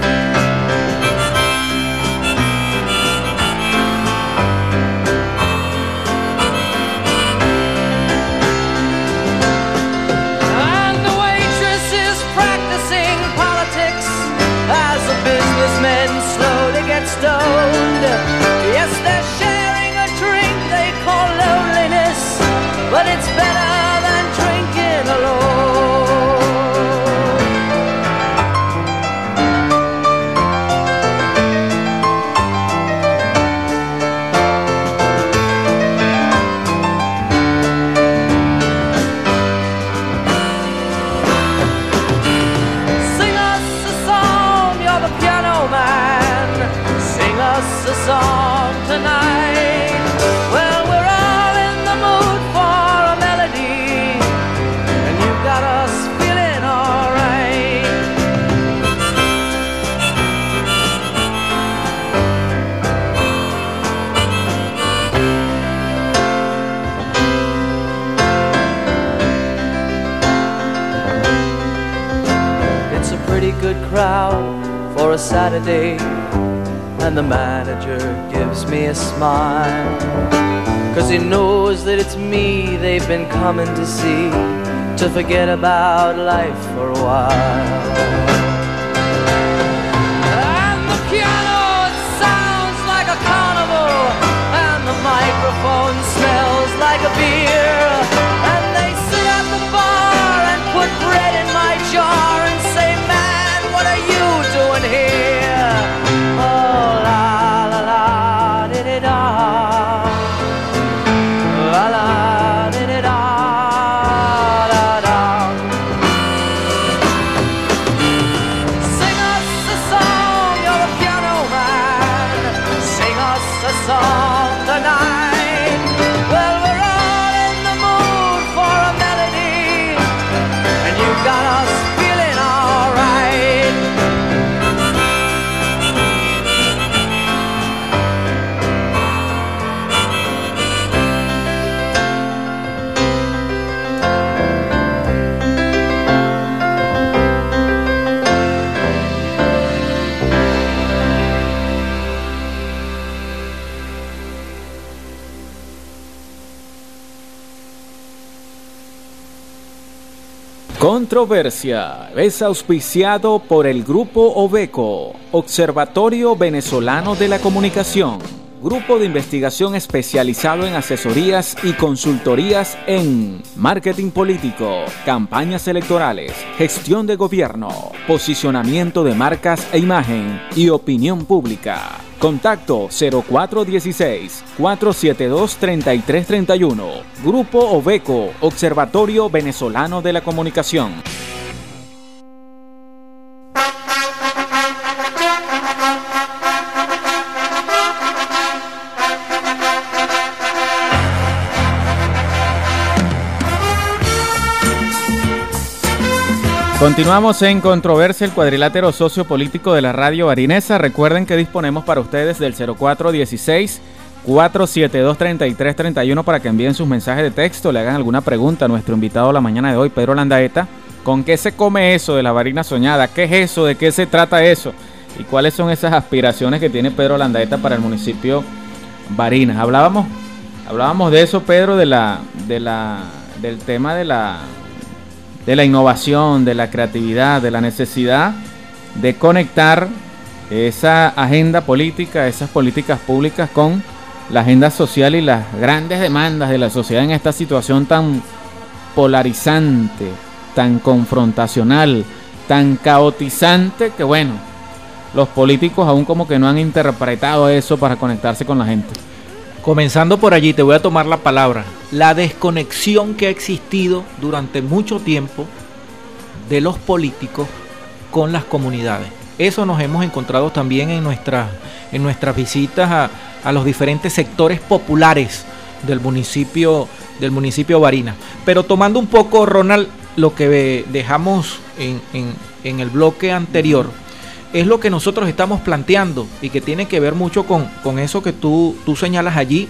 Been coming to see to forget about life for a while. And the piano it sounds like a carnival, and the microphone smells like a beer. And they sit at the bar and put bread in my jar and Controversia es auspiciado por el Grupo Obeco, Observatorio Venezolano de la Comunicación, grupo de investigación especializado en asesorías y consultorías en marketing político, campañas electorales, gestión de gobierno, posicionamiento de marcas e imagen y opinión pública. Contacto 0416-472-3331. Grupo Obeco, Observatorio Venezolano de la Comunicación. Continuamos en Controversia, el cuadrilátero sociopolítico de la radio barinesa. Recuerden que disponemos para ustedes del 0416-472-3331 para que envíen sus mensajes de texto, le hagan alguna pregunta a nuestro invitado la mañana de hoy, Pedro Landaeta. ¿Con qué se come eso de la varina soñada? ¿Qué es eso? ¿De qué se trata eso? ¿Y cuáles son esas aspiraciones que tiene Pedro Landaeta para el municipio Barinas? Hablábamos, hablábamos de eso, Pedro, de la, del tema de la de la innovación, de la creatividad, de la necesidad de conectar esa agenda política, esas políticas públicas con la agenda social y las grandes demandas de la sociedad en esta situación tan polarizante, tan confrontacional, tan caotizante que bueno, los políticos aún como que no han interpretado eso para conectarse con la gente. Comenzando por allí, te voy a tomar la palabra. La desconexión que ha existido durante mucho tiempo de los políticos con las comunidades. Eso nos hemos encontrado también en, en nuestras visitas a, a los diferentes sectores populares del municipio, del municipio Barinas. Pero tomando un poco, Ronald, lo que dejamos en, en el bloque anterior, es lo que nosotros estamos planteando y que tiene que ver mucho con, con eso que tú, tú señalas allí,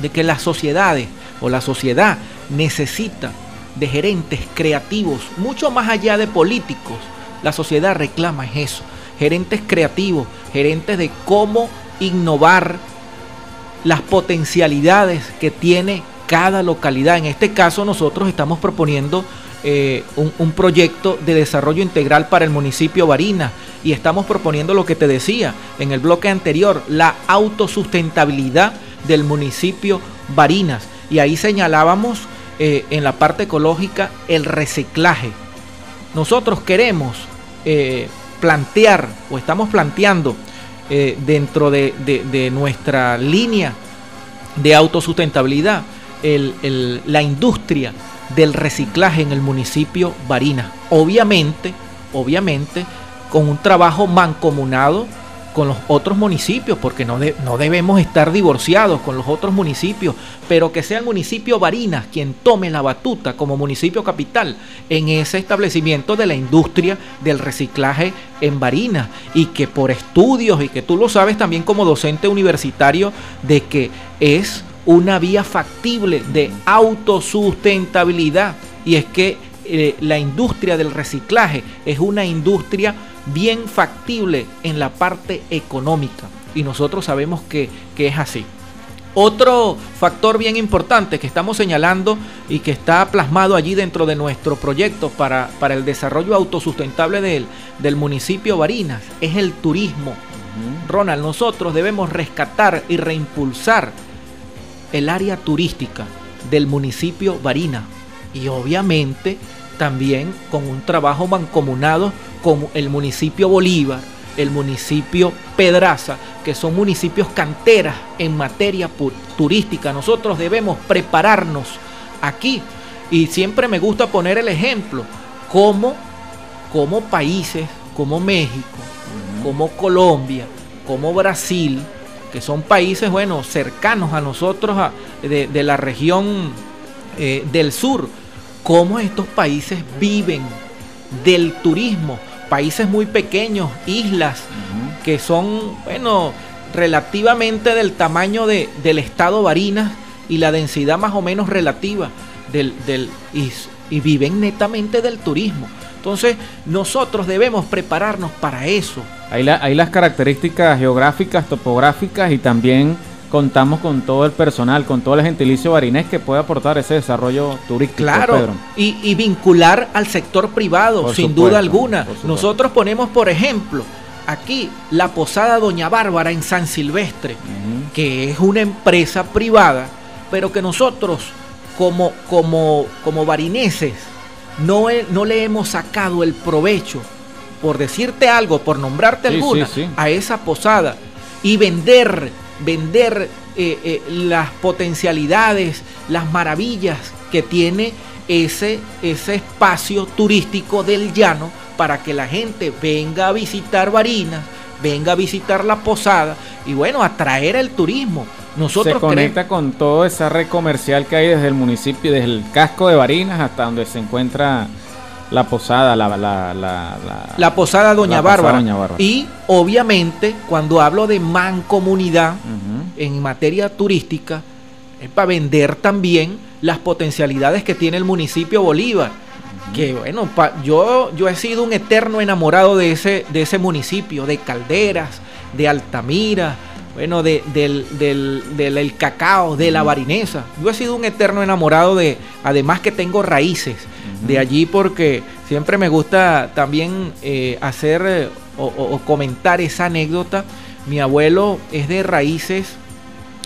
de que las sociedades o la sociedad necesita de gerentes creativos, mucho más allá de políticos. La sociedad reclama eso, gerentes creativos, gerentes de cómo innovar las potencialidades que tiene cada localidad. En este caso nosotros estamos proponiendo eh, un, proyecto de desarrollo integral para el municipio Barinas y estamos proponiendo lo que te decía en el bloque anterior, la autosustentabilidad del municipio Barinas. Y ahí señalábamos eh, en la parte ecológica el reciclaje. Nosotros queremos eh, plantear o estamos planteando dentro de, nuestra línea de autosustentabilidad la industria del reciclaje en el municipio Barinas. Obviamente, obviamente, con un trabajo mancomunado con los otros municipios, porque no, de, no debemos estar divorciados con los otros municipios, pero que sea el municipio Barinas quien tome la batuta como municipio capital en ese establecimiento de la industria del reciclaje en Barinas y que por estudios y que tú lo sabes también como docente universitario de que es una vía factible de autosustentabilidad y es que eh, la industria del reciclaje es una industria bien factible en la parte económica. Y nosotros sabemos que, que es así. Otro factor bien importante que estamos señalando y que está plasmado allí dentro de nuestro proyecto para, para el desarrollo autosustentable del, del municipio Barinas es el turismo. Ronald, nosotros debemos rescatar y reimpulsar el área turística del municipio Barinas y obviamente también con un trabajo mancomunado con el municipio Bolívar, el municipio Pedraza, que son municipios canteras en materia turística. Nosotros debemos prepararnos aquí. Y siempre me gusta poner el ejemplo, como, como países como México, como Colombia, como Brasil, que son países, bueno, cercanos a nosotros de, la región eh, del sur, cómo estos países viven del turismo países muy pequeños, islas, que son, bueno, relativamente del tamaño de, del estado Barinas y la densidad más o menos relativa del, del y, viven netamente del turismo. Entonces, nosotros debemos prepararnos para eso. Hay, hay las características geográficas, topográficas y también contamos con todo el personal, con todo el gentilicio barinés que puede aportar ese desarrollo turístico. Claro, Y, vincular al sector privado, sin duda alguna. Nosotros ponemos, por ejemplo, aquí la Posada Doña Bárbara en San Silvestre, que es una empresa privada, pero que nosotros como, como, como barineses no, no le hemos sacado el provecho, por decirte algo, por nombrarte alguna, a esa posada y vender vender eh, eh, las potencialidades, las maravillas que tiene ese, ese espacio turístico del llano para que la gente venga a visitar Barinas, venga a visitar la posada y bueno, atraer el turismo. Nosotros se conecta con toda esa red comercial que hay desde el municipio, desde el casco de Barinas hasta donde se encuentra la posada, la, la, la, la posada Doña, Bárbara. Y obviamente, cuando hablo de mancomunidad en materia turística, es para vender también las potencialidades que tiene el municipio Bolívar. Que bueno, yo, yo he sido un eterno enamorado de ese, de ese municipio, de Calderas, de Altamira, bueno, de, del, del, del, cacao, de la barinesa. Yo he sido un eterno enamorado de, además que tengo raíces de allí porque siempre me gusta también eh, hacer eh, o, comentar esa anécdota. Mi abuelo es de raíces,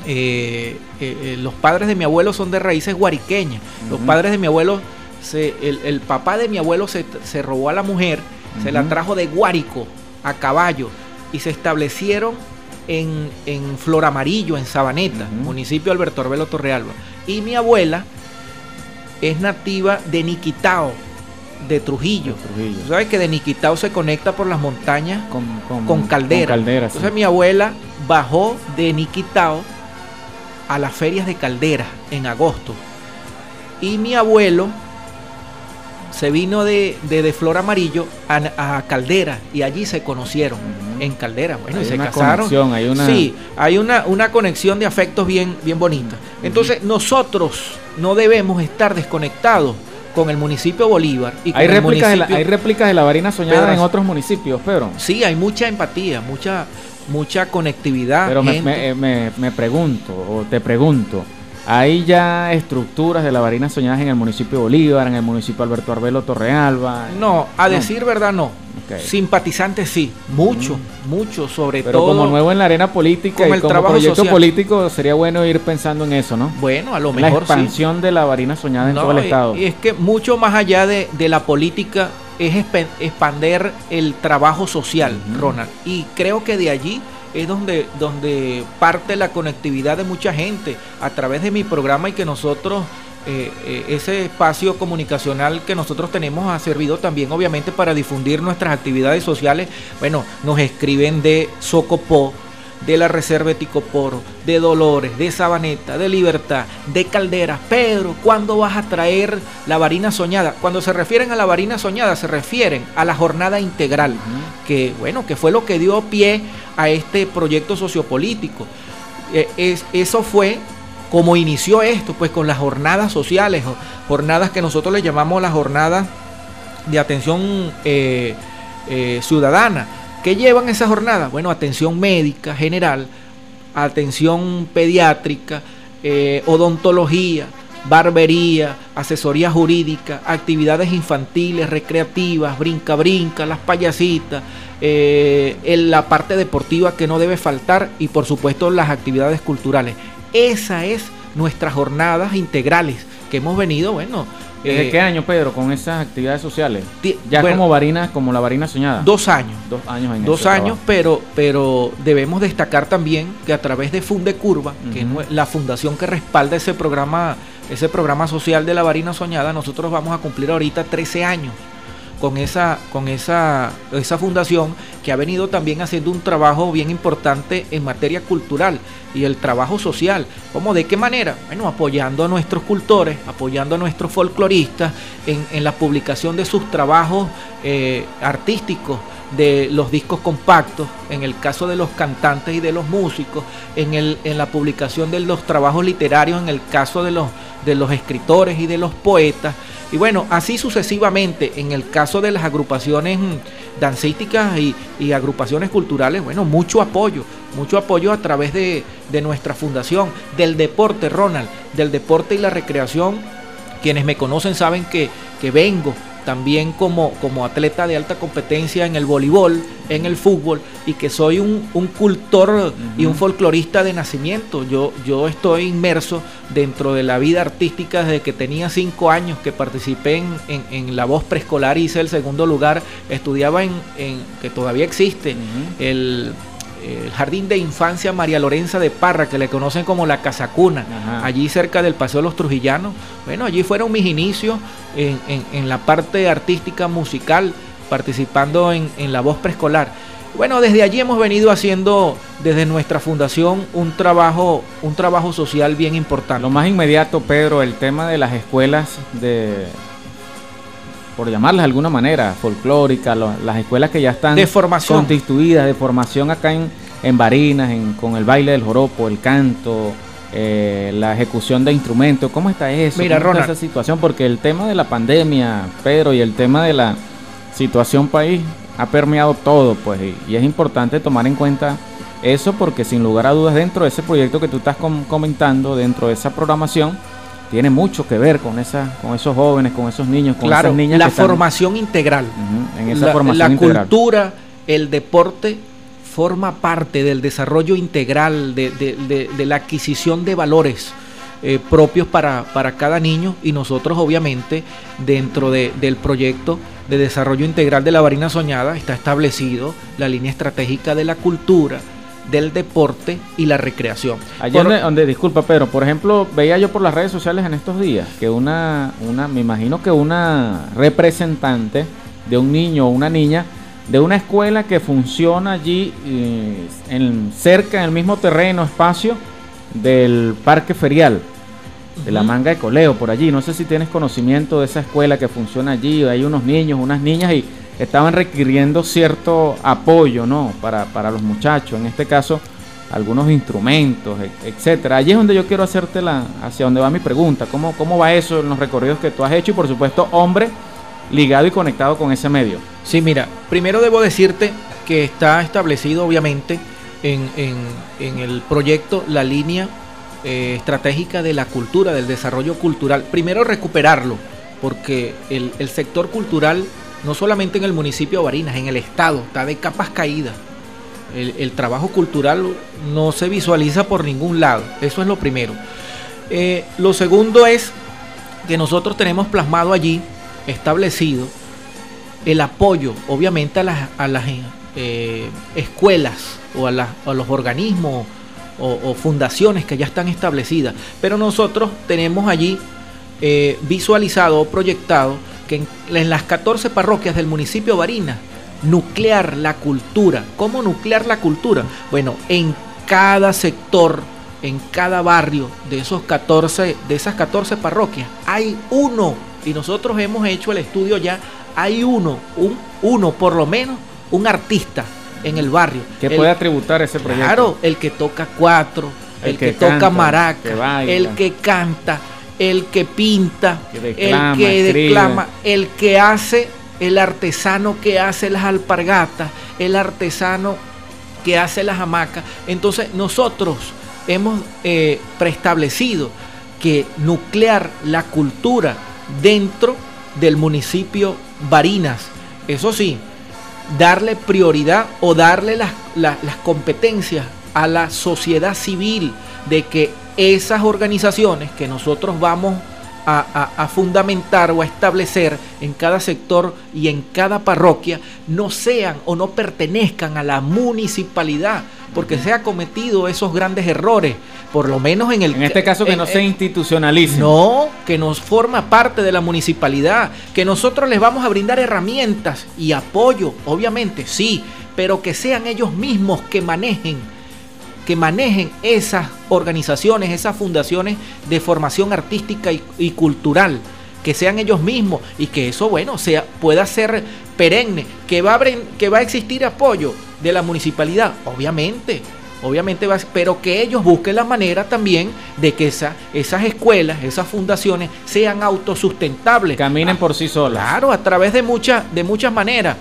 eh, los padres de mi abuelo son de raíces guariqueñas. Los padres de mi abuelo, se, el, papá de mi abuelo se, robó a la mujer, se la trajo de Guárico a caballo y se establecieron en, en Flor Amarillo, en Sabaneta, municipio Alberto Arbelo Torrealba. Y mi abuela es nativa de Niquitao, de Trujillo. ¿Sabes que de Niquitao se conecta por las montañas con, Caldera? Entonces mi abuela bajó de Niquitao a las ferias de Caldera en agosto. Y mi abuelo se vino de, de, Flor Amarillo a, Caldera y allí se conocieron en Caldera. Bueno, y se casaron. hay una... Sí, hay una, una conexión de afectos bien, bien bonita. Entonces, nosotros no debemos estar desconectados con el municipio Bolívar y hay réplicas de la, hay réplicas de la varina soñada en otros municipios, Pedro. Sí, hay mucha empatía, mucha mucha conectividad. Pero me, me, me, pregunto, o te pregunto, hay ya estructuras de la varina soñadas en el municipio Bolívar, en el municipio Alberto Arbelo Torrealba. No, a decir verdad no. Simpatizantes sí, mucho, mm. mucho, sobre todo. Pero como nuevo en la arena política y el como proyecto político sería bueno ir pensando en eso, ¿no? Bueno, a lo mejor La expansión de la varina soñada en todo el estado. Y es que mucho más allá de, la política es expander el trabajo social, Ronald. Y creo que de allí es donde, donde parte la conectividad de mucha gente a través de mi programa y que nosotros, eh, eh, ese espacio comunicacional que nosotros tenemos ha servido también obviamente para difundir nuestras actividades sociales. Bueno, nos escriben de Socopó, de la Reserva de Ticoporo, de Dolores, de Sabaneta, de Libertad, de Caldera. Pedro, ¿cuándo vas a traer la varina soñada? Cuando se refieren a la varina soñada, se refieren a la jornada integral, que bueno, que fue lo que dio pie a este proyecto sociopolítico. Eh, es, eso fue como inició esto, pues con las jornadas sociales, jornadas que nosotros le llamamos las jornadas de atención eh, eh, ciudadana. ¿Qué llevan esa jornada? Bueno, atención médica general, atención pediátrica, eh, odontología, barbería, asesoría jurídica, actividades infantiles, recreativas, brinca-brinca, las payasitas, eh, en la parte deportiva que no debe faltar y por supuesto las actividades culturales. Esa es nuestras jornadas integrales que hemos venido, bueno. ¿Desde eh, qué año, Pedro, con esas actividades sociales? Ya bueno, como varina, como la varina soñada. Dos años. Dos años en Dos años, trabajo. pero, pero debemos destacar también que a través de Funde Curva, que es la fundación que respalda ese programa, ese programa social de la Varina Soñada, nosotros vamos a cumplir ahorita 13 años con esa, con esa, esa fundación que ha venido también haciendo un trabajo bien importante en materia cultural y el trabajo social. ¿Cómo? ¿De qué manera? Bueno, apoyando a nuestros cultores, apoyando a nuestros folcloristas en, en la publicación de sus trabajos eh, artísticos, de los discos compactos, en el caso de los cantantes y de los músicos, en, el, en la publicación de los trabajos literarios, en el caso de los, de los escritores y de los poetas. Y bueno, así sucesivamente, en el caso de las agrupaciones mm, dancísticas y, y agrupaciones culturales, bueno, mucho apoyo, mucho apoyo a través de, de nuestra fundación, del deporte, Ronald, del deporte y la recreación. Quienes me conocen saben que, que vengo también como, como atleta de alta competencia en el voleibol, en el fútbol, y que soy un, un cultor y un folclorista de nacimiento. Yo, yo estoy inmerso dentro de la vida artística desde que tenía cinco años, que participé en, en- en la voz preescolar, hice el segundo lugar, estudiaba en, en- que todavía existe, el, el Jardín de Infancia María Lorenza de Parra, que le conocen como la Casacuna, Ajá. allí cerca del Paseo de los Trujillanos. Bueno, allí fueron mis inicios en, en- en la parte artística musical, participando en, en la voz preescolar. Bueno, desde allí hemos venido haciendo desde nuestra fundación un trabajo, un trabajo social bien importante. Lo más inmediato, Pedro, el tema de las escuelas de, por llamarlas de alguna manera, folclóricas, lo- las escuelas que ya están De formación. constituidas, de formación acá en, en Barinas, en- con el baile del joropo, el canto, eh, la ejecución de instrumentos. ¿Cómo está eso? Mira, ¿Cómo está esa situación? Porque el tema de la pandemia, Pedro, y el tema de la situación país ha permeado todo, pues, y, y es importante tomar en cuenta eso porque sin lugar a dudas dentro de ese proyecto que tú estás com- comentando, dentro de esa programación, tiene mucho que ver con esa, con esos jóvenes, con esos niños, con claro, esas niñas la que están- formación integral. En esa la, formación la integral. cultura, el deporte forma parte del desarrollo integral, de, de- de- de la adquisición de valores eh, propios para, para cada niño y nosotros obviamente dentro de- del proyecto de desarrollo integral de la Varina Soñada está establecido la línea estratégica de la cultura, del deporte y la recreación. Allí Por- donde, disculpa Pedro, por ejemplo, veía yo por las redes sociales en estos días que una, una, me imagino que una representante de un niño o una niña de una escuela que funciona allí eh, en, cerca, en el mismo terreno, espacio del parque ferial, de la manga de coleo, por allí. No sé si tienes conocimiento de esa escuela que funciona allí, hay unos niños, unas niñas y estaban requiriendo cierto apoyo, ¿no? Para, para los muchachos, en este caso, algunos instrumentos, e- etcétera. Allí es donde yo quiero hacerte la, hacia donde va mi pregunta, ¿cómo, cómo va eso en los recorridos que tú has hecho y por supuesto, hombre ligado y conectado con ese medio? Sí, mira, primero debo decirte que está establecido obviamente en, en- en el proyecto la línea eh, estratégica de la cultura, del desarrollo cultural. Primero recuperarlo, porque el, el sector cultural, no solamente en el municipio de Barinas, en el estado, está de capas caídas. El, trabajo cultural no se visualiza por ningún lado, eso es lo primero. Eh, lo segundo es que nosotros tenemos plasmado allí, establecido, el apoyo, obviamente, a las, eh, escuelas o a, los organismos o, o fundaciones que ya están establecidas. Pero nosotros tenemos allí eh, visualizado o proyectado que en, en las 14 parroquias del municipio Barinas, nuclear la cultura. ¿Cómo nuclear la cultura? Bueno, en cada sector, en cada barrio de, esos 14, de esas 14 parroquias, hay uno. Y nosotros hemos hecho el estudio ya, hay uno, un, uno por lo menos, un artista en el barrio. ¿Qué El- puede atributar ese proyecto? Claro, el que toca cuatro, el, El que, que toca maraca, que el que canta, el que pinta, Que declama, el que escribe. declama, el que hace el artesano que hace las alpargatas, el artesano que hace las hamacas. Entonces nosotros hemos eh, preestablecido que nuclear la cultura dentro del municipio Barinas, eso sí, darle prioridad o darle las, las, las competencias a la sociedad civil de que esas organizaciones que nosotros vamos a, fundamentar o a establecer en cada sector y en cada parroquia no sean o no pertenezcan a la municipalidad, porque se ha cometido esos grandes errores, por lo menos en el... En este caso que no se institucionalice. No, que nos forma parte de la municipalidad, que nosotros les vamos a brindar herramientas y apoyo, obviamente, sí, pero que sean ellos mismos que manejen que manejen esas organizaciones, esas fundaciones de formación artística y, cultural, que sean ellos mismos y que eso, bueno, sea, pueda ser perenne, que va, a, que va a existir apoyo de la municipalidad, obviamente, obviamente va, pero que ellos busquen la manera también de que esa, esas escuelas, esas fundaciones sean autosustentables. Caminen por sí solas. Claro, a través de muchas, de muchas maneras.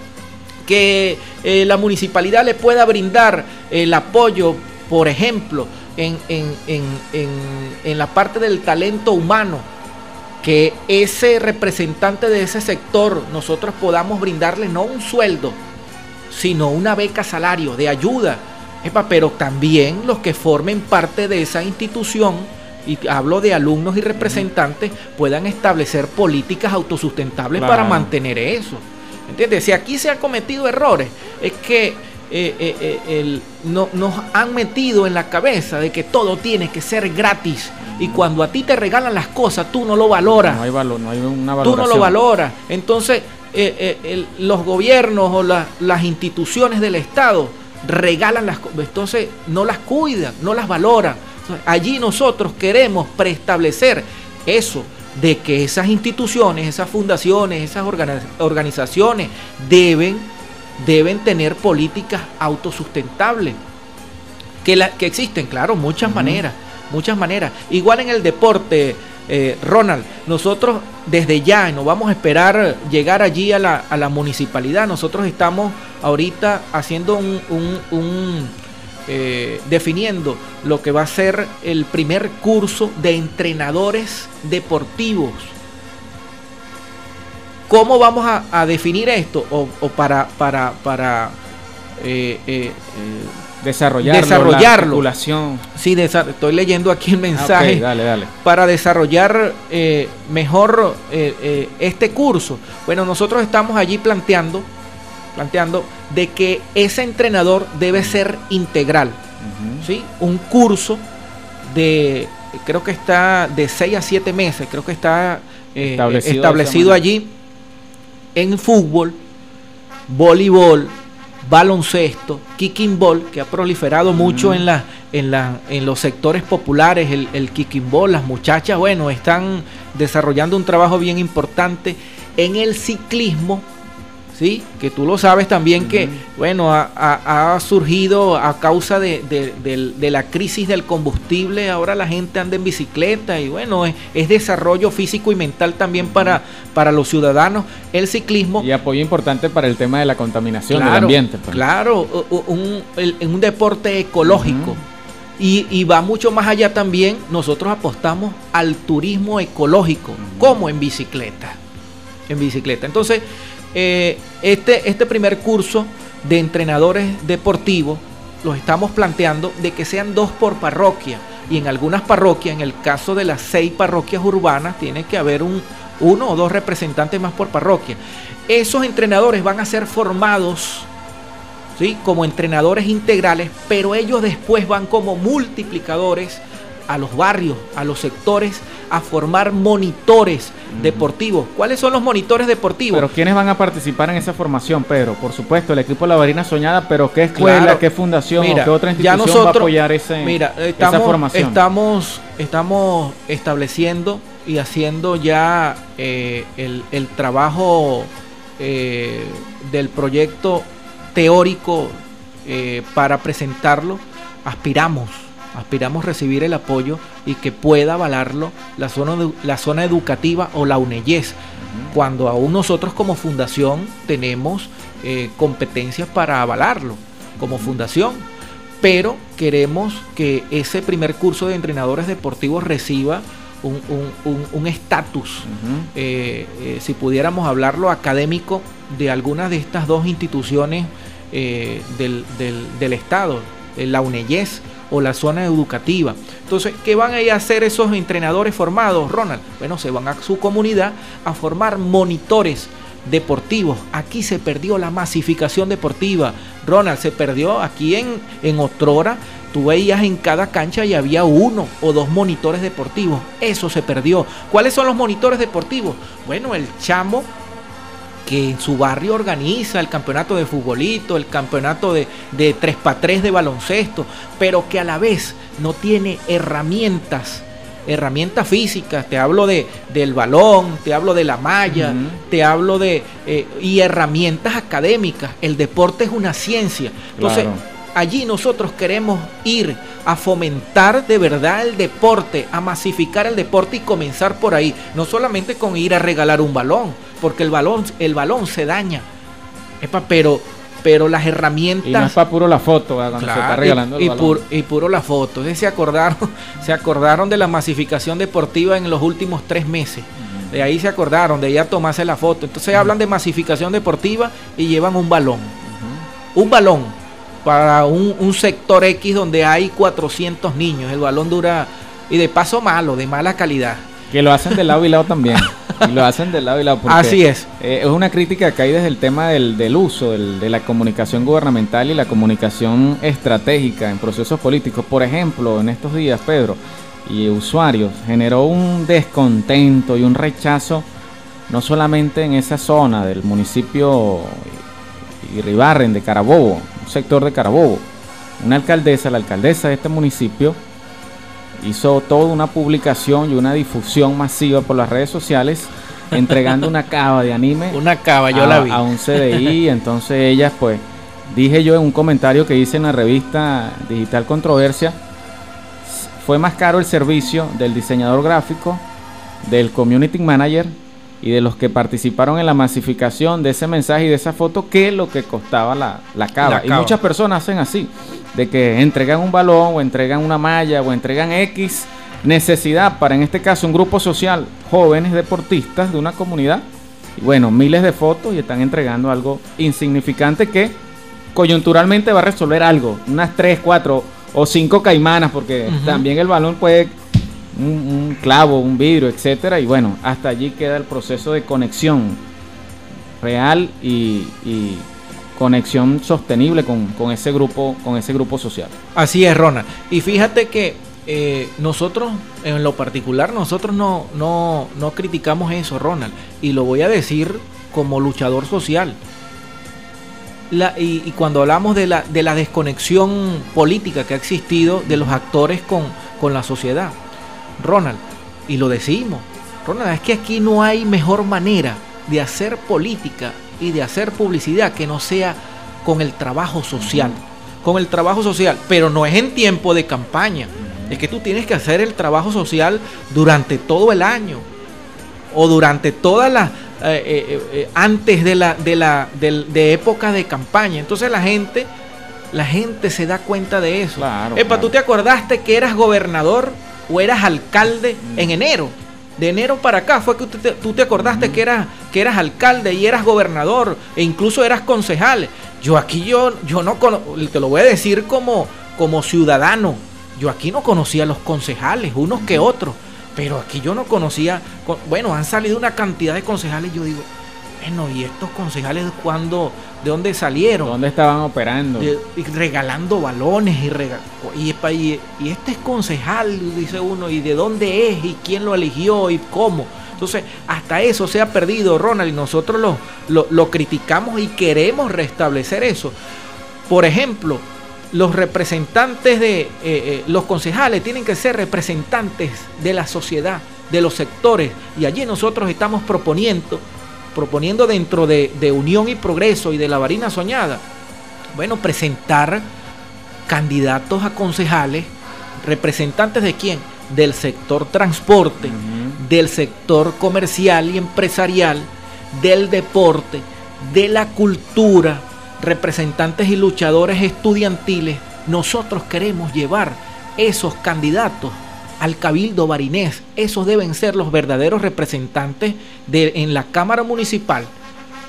Que eh, la municipalidad le pueda brindar el apoyo por ejemplo, en, la parte del talento humano, que ese representante de ese sector nosotros podamos brindarle no un sueldo, sino una beca salario de ayuda, pero también los que formen parte de esa institución, y hablo de alumnos y representantes, puedan establecer políticas autosustentables para mantener eso. ¿Entiendes? Si aquí se han cometido errores, es que eh, eh, eh, no, nos han metido en la cabeza de que todo tiene que ser gratis. Y cuando a ti te regalan las cosas, tú no lo valoras. No hay valor, no hay una Tú no lo valoras. Entonces, los gobiernos o las instituciones del Estado regalan las cosas. Entonces, no las cuidan, no las valoran. allí nosotros queremos preestablecer eso de que esas instituciones, esas fundaciones, esas organizaciones deben deben tener políticas autosustentables. Que, la, que existen, claro, muchas maneras, muchas maneras. Igual en el deporte, eh, Ronald, nosotros desde ya, no vamos a esperar llegar allí a la, a la municipalidad, nosotros estamos ahorita haciendo un, un, eh, definiendo lo que va a ser el primer curso de entrenadores deportivos ¿Cómo vamos a, definir esto? O, para, para, para eh, eh, eh desarrollarlo. desarrollarlo. sí, estoy leyendo aquí el mensaje. dale, dale. Para desarrollar eh, mejor este curso. Bueno, nosotros estamos allí planteando, planteando de que ese entrenador debe ser integral. ¿sí? Un curso de, creo que está de 6 a 7 meses, creo que está establecido, establecido allí en fútbol, voleibol, baloncesto, kicking ball, que ha proliferado mucho en, la, en, la, en los sectores populares, el, el kicking ball, las muchachas, bueno, están desarrollando un trabajo bien importante en el ciclismo, ¿sí? Que tú lo sabes también que, bueno, ha, surgido a causa de, la crisis del combustible, ahora la gente anda en bicicleta y bueno, es, desarrollo físico y mental también para, para los ciudadanos, el ciclismo. Y apoyo importante para el tema de la contaminación del ambiente. Pues. Claro, un, un deporte ecológico. Y, y, va mucho más allá también, nosotros apostamos al turismo ecológico, como en bicicleta. En bicicleta. Entonces, eh, este, este primer curso de entrenadores deportivos los estamos planteando de que sean dos por parroquia. Y en algunas parroquias, en el caso de las seis parroquias urbanas, tiene que haber un, uno o dos representantes más por parroquia. Esos entrenadores van a ser formados ¿sí? como entrenadores integrales, pero ellos después van como multiplicadores a los barrios, a los sectores, a formar monitores deportivos. ¿Cuáles son los monitores deportivos? Pero ¿quiénes van a participar en esa formación, Pedro? Por supuesto, el equipo de La Varina Soñada, pero ¿qué escuela, qué fundación qué otra institución va a apoyar ese, mira, estamos, esa formación? Estamos, estamos estableciendo y haciendo ya eh, el, trabajo eh, del proyecto teórico eh, para presentarlo. Aspiramos Aspiramos recibir el apoyo y que pueda avalarlo la zona, la zona educativa o la UNEYES. cuando aún nosotros como fundación tenemos eh, competencias para avalarlo como fundación. Pero queremos que ese primer curso de entrenadores deportivos reciba un estatus, eh, eh, si pudiéramos hablarlo académico, de algunas de estas dos instituciones del, del, Estado, la UNEYES o la zona educativa. Entonces, ¿qué van a hacer esos entrenadores formados, Ronald? Bueno, se van a su comunidad a formar monitores deportivos. Aquí se perdió la masificación deportiva. Ronald, se perdió aquí en, en Otrora. Tú veías en cada cancha y había uno o dos monitores deportivos. Eso se perdió. ¿Cuáles son los monitores deportivos? Bueno, el chamo que en su barrio organiza el campeonato de futbolito, el campeonato de, de 3x3 de baloncesto, pero que a la vez no tiene herramientas herramientas físicas, te hablo de, del balón, te hablo de la malla, te hablo de... Eh, y herramientas académicas. El deporte es una ciencia. Entonces, allí nosotros queremos ir a fomentar de verdad el deporte, a masificar el deporte y comenzar por ahí. No solamente con ir a regalar un balón, porque el balón, el balón se daña. pero pero las herramientas. Y no es para puro la foto, cuando se está regalando y, y, puro la foto. Se acordaron, se acordaron de la masificación deportiva en los últimos tres meses. De ahí se acordaron, de a tomarse la foto. Entonces hablan de masificación deportiva y llevan un balón. Un balón para un, un, sector X donde hay 400 niños. El balón dura. Y de paso malo, de mala calidad. Que lo hacen de lado y lado también. y lo hacen de lado y lado. Así es. Eh, es una crítica que hay desde el tema del, del uso de la comunicación gubernamental y la comunicación estratégica en procesos políticos. Por ejemplo, en estos días, Pedro, y usuarios, generó un descontento y un rechazo, no solamente en esa zona del municipio Iribarren de Carabobo, un sector de Carabobo. Una alcaldesa, la alcaldesa de este municipio, hizo toda una publicación y una difusión masiva por las redes sociales entregando una cava de anime. Una cava, yo la vi. A un CDI, entonces ellas pues, dije yo en un comentario que hice en la revista Digital Controversia, fue más caro el servicio del diseñador gráfico, del community manager y de los que participaron en la masificación de ese mensaje y de esa foto que lo que costaba la, la cava. Y muchas personas hacen así de que entregan un balón o entregan una malla o entregan X necesidad para en este caso un grupo social, jóvenes deportistas de una comunidad. Y bueno, miles de fotos y están entregando algo insignificante que coyunturalmente va a resolver algo. Unas 3, 4 o 5 caimanas, porque también el balón puede un, clavo, un vidrio, etcétera. Y bueno, hasta allí queda el proceso de conexión real y conexión sostenible con, ese grupo, con ese grupo social. Así es, Ronald. Y fíjate que eh, nosotros, en lo particular, nosotros no, no, no criticamos eso, Ronald. Y lo voy a decir como luchador social. y, cuando hablamos de la, de la desconexión política que ha existido de los actores con la sociedad, Ronald, y lo decimos, Ronald, es que aquí no hay mejor manera de hacer política y de hacer publicidad que no sea con el trabajo social. Con el trabajo social, pero no es en tiempo de campaña. Es que tú tienes que hacer el trabajo social durante todo el año o durante todas las eh, eh, eh, antes de la de la de, época de campaña. Entonces la gente la gente se da cuenta de eso. Claro, Epa, tú te acordaste que eras gobernador o eras alcalde en enero de enero para acá fue que tú te, acordaste que, eras, que eras alcalde y eras gobernador e incluso eras concejal. Yo aquí yo, yo no te lo voy a decir como, como ciudadano. Yo aquí no conocía a los concejales, unos que otros, pero aquí yo no conocía, bueno, han salido una cantidad de concejales, yo digo, bueno, ¿y estos concejales cuándo, de dónde salieron? ¿Dónde estaban operando? y regalando balones y, y, y, este es concejal, dice uno, ¿y de dónde es? ¿Y quién lo eligió? ¿Y cómo? Entonces, hasta eso se ha perdido, Ronald, y nosotros lo, lo, criticamos y queremos restablecer eso. Por ejemplo, los representantes de eh, eh, los concejales tienen que ser representantes de la sociedad, de los sectores, y allí nosotros estamos proponiendo proponiendo dentro de, Unión y Progreso y de la Varina Soñada, bueno, presentar candidatos a concejales, representantes de quién? Del sector transporte, del sector comercial y empresarial, del deporte, de la cultura, representantes y luchadores estudiantiles, nosotros queremos llevar esos candidatos al cabildo barinés. Esos deben ser los verdaderos representantes de, en la Cámara Municipal.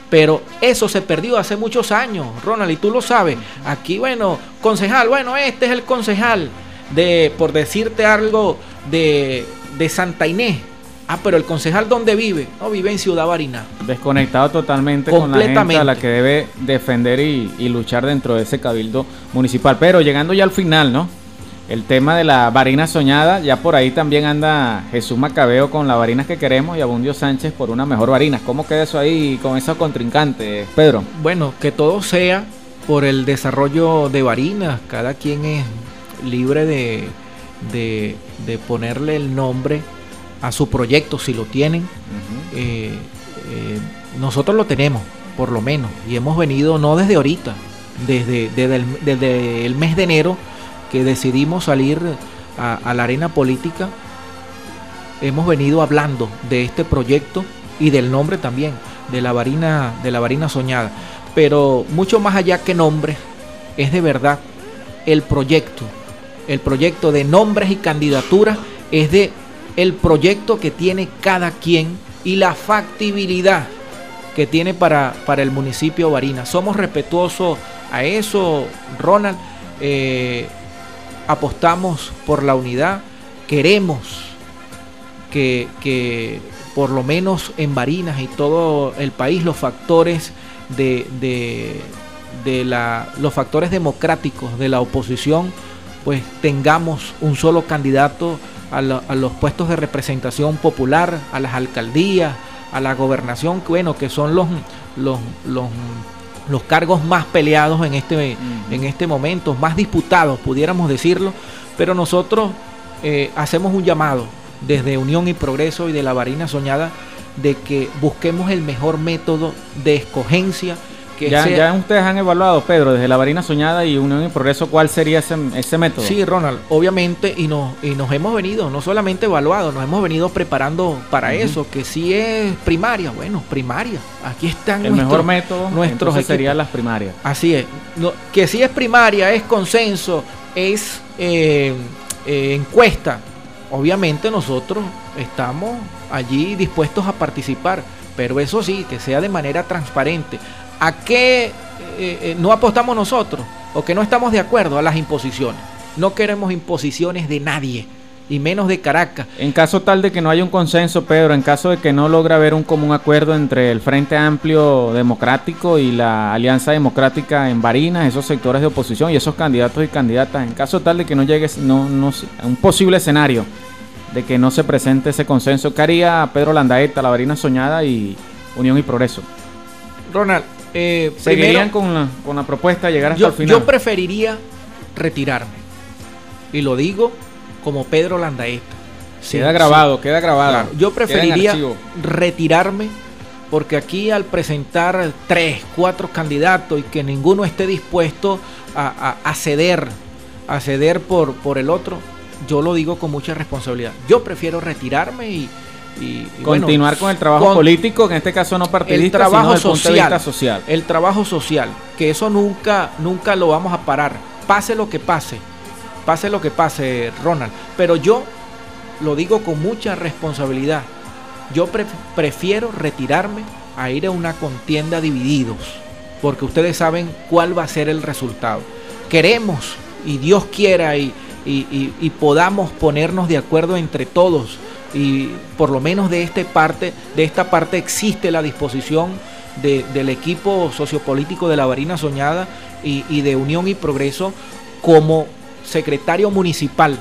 Pero eso se perdió hace muchos años, Ronald, y tú lo sabes. Aquí, bueno, concejal, bueno, este es el concejal de, por decirte algo, de, de Santa Inés. Ah, pero el concejal ¿dónde vive? No, vive en Ciudad Barina. Desconectado totalmente con la gente a la que debe defender y, y, luchar dentro de ese cabildo municipal. Pero llegando ya al final, ¿no? El tema de la varina soñada, ya por ahí también anda Jesús Macabeo con las varinas que queremos y Abundio Sánchez por una mejor varina. ¿Cómo queda eso ahí con esos contrincantes, Pedro? Bueno, que todo sea por el desarrollo de varinas. Cada quien es libre de, de, de ponerle el nombre a su proyecto si lo tienen. Uh -huh. eh, eh, nosotros lo tenemos, por lo menos, y hemos venido no desde ahorita, desde, desde, el, desde el mes de enero que decidimos salir a, la arena política, hemos venido hablando de este proyecto y del nombre también, de la varina, de la varina soñada. Pero mucho más allá que nombres, es de verdad el proyecto. El proyecto de nombres y candidaturas es de el proyecto que tiene cada quien y la factibilidad que tiene para, para el municipio de Barinas. Somos respetuosos a eso, Ronald. Eh, apostamos por la unidad. Queremos que, que, por lo menos en Barinas y todo el país los factores de, de, de la, los factores democráticos de la oposición pues tengamos un solo candidato a, a, los puestos de representación popular, a las alcaldías, a la gobernación, bueno, que son los, los, los cargos más peleados en este, uh -huh. en este momento, más disputados, pudiéramos decirlo, pero nosotros eh, hacemos un llamado desde Unión y Progreso y de la Varina Soñada de que busquemos el mejor método de escogencia que ya, sea... ya, ustedes han evaluado, Pedro, desde la varina soñada y Unión y Progreso, ¿cuál sería ese, ese método? Sí, Ronald, obviamente, y nos, y nos hemos venido, no solamente evaluado, nos hemos venido preparando para uh -huh. eso, que si es primaria, bueno, primaria, aquí están El nuestro, mejor método nuestros serían las primarias. Así es, no, que si es primaria, es consenso, es eh, eh, encuesta, obviamente nosotros estamos allí dispuestos a participar, pero eso sí, que sea de manera transparente. ¿A qué eh, eh, no apostamos nosotros? ¿O que no estamos de acuerdo a las imposiciones? No queremos imposiciones de nadie, y menos de Caracas. En caso tal de que no haya un consenso, Pedro, en caso de que no logra haber un común acuerdo entre el Frente Amplio Democrático y la Alianza Democrática en Barinas, esos sectores de oposición y esos candidatos y candidatas, en caso tal de que no llegue no, no, un posible escenario de que no se presente ese consenso, ¿qué haría Pedro Landaeta, la Barina Soñada y Unión y Progreso? Ronald, eh, ¿Seguirían primero, con, la, con la propuesta de llegar hasta yo, el final? Yo preferiría retirarme. Y lo digo como Pedro Landaeta. Queda grabado, sí. queda grabado. Claro, yo preferiría retirarme porque aquí al presentar tres, cuatro candidatos y que ninguno esté dispuesto a, a, a ceder, a ceder por, por el otro, yo lo digo con mucha responsabilidad. Yo prefiero retirarme y, y, y continuar bueno, con el trabajo con político, en este caso no partidista, el trabajo sino social, social. El trabajo social, que eso nunca, nunca lo vamos a parar. Pase lo que pase, pase lo que pase, Ronald. Pero yo lo digo con mucha responsabilidad. Yo pre prefiero retirarme a ir a una contienda divididos, porque ustedes saben cuál va a ser el resultado. Queremos, y Dios quiera, y, y, y podamos ponernos de acuerdo entre todos y por lo menos de, este parte, de esta parte existe la disposición de, del equipo sociopolítico de la Varina Soñada y, de Unión y Progreso como secretario municipal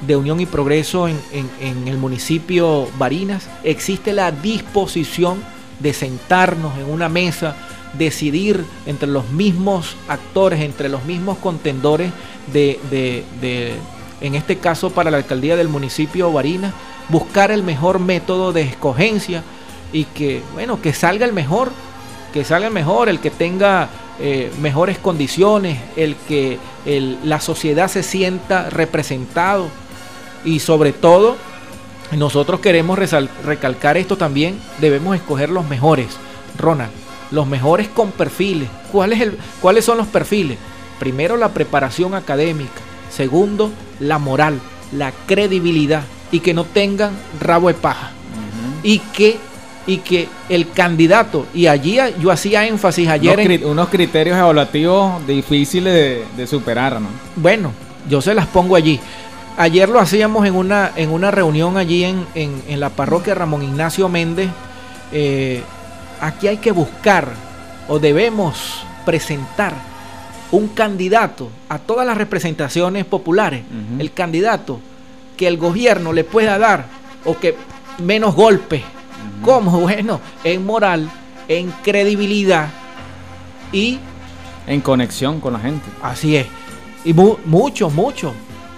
de Unión y Progreso en, el municipio Barinas, existe la disposición de sentarnos en una mesa, decidir entre los mismos actores, entre los mismos contendores de en este caso para la alcaldía del municipio Barinas, buscar el mejor método de escogencia y que, bueno, que salga el mejor, que salga el mejor, el que tenga eh, mejores condiciones, el que la sociedad se sienta representado y sobre todo nosotros queremos recalcar esto también, debemos escoger los mejores, Ronald, los mejores con perfiles. ¿Cuál es el, ¿Cuáles son los perfiles? Primero la preparación académica, segundo la moral, la credibilidad y que no tengan rabo de paja. Y que y que el candidato, y allí yo hacía énfasis ayer en... Unos criterios evaluativos difíciles de, superar, ¿no? Bueno, yo se las pongo allí. Ayer lo hacíamos en una, en una reunión allí en, en, la parroquia Ramón Ignacio Méndez. Eh, aquí hay que buscar o debemos presentar un candidato a todas las representaciones populares, el candidato que el gobierno le pueda dar o que menos golpes. ¿Cómo? Bueno, en moral, en credibilidad y... En conexión con la gente. Así es. Y muchos, muchos,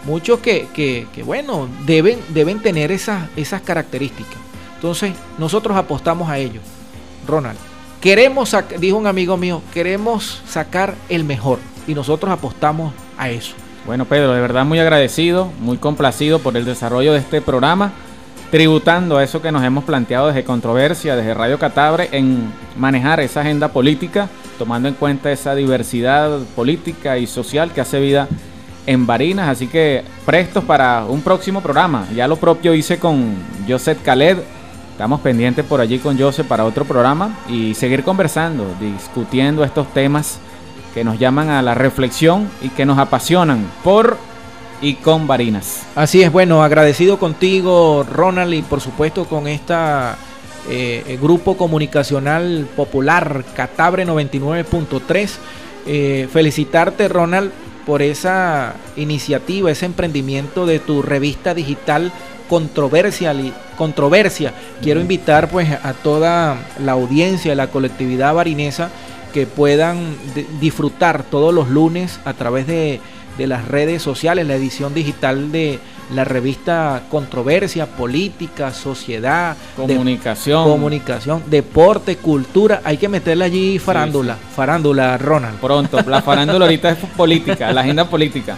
muchos que, que, que, bueno, deben, deben tener esas, esas características. Entonces, nosotros apostamos a ello. Ronald, queremos, dijo un amigo mío, queremos sacar el mejor y nosotros apostamos a eso. Bueno, Pedro, de verdad muy agradecido, muy complacido por el desarrollo de este programa, tributando a eso que nos hemos planteado desde Controversia, desde Radio Catabre, en manejar esa agenda política, tomando en cuenta esa diversidad política y social que hace vida en Barinas. Así que prestos para un próximo programa. Ya lo propio hice con Joseph Khaled. Estamos pendientes por allí con Joseph para otro programa y seguir conversando, discutiendo estos temas que nos llaman a la reflexión y que nos apasionan por y con Barinas. Así es, bueno, agradecido contigo, Ronald, y por supuesto con esta eh, grupo comunicacional popular Catabre 99.3. Eh, felicitarte, Ronald, por esa iniciativa, ese emprendimiento de tu revista digital controversia, controversia. Quiero invitar pues a toda la audiencia, la colectividad barinesa que puedan disfrutar todos los lunes a través de, las redes sociales, la edición digital de la revista Controversia, Política, Sociedad, Comunicación, comunicación Deporte, Cultura. Hay que meterle allí farándula, farándula, Ronald. Pronto, la farándula ahorita es política, la agenda política.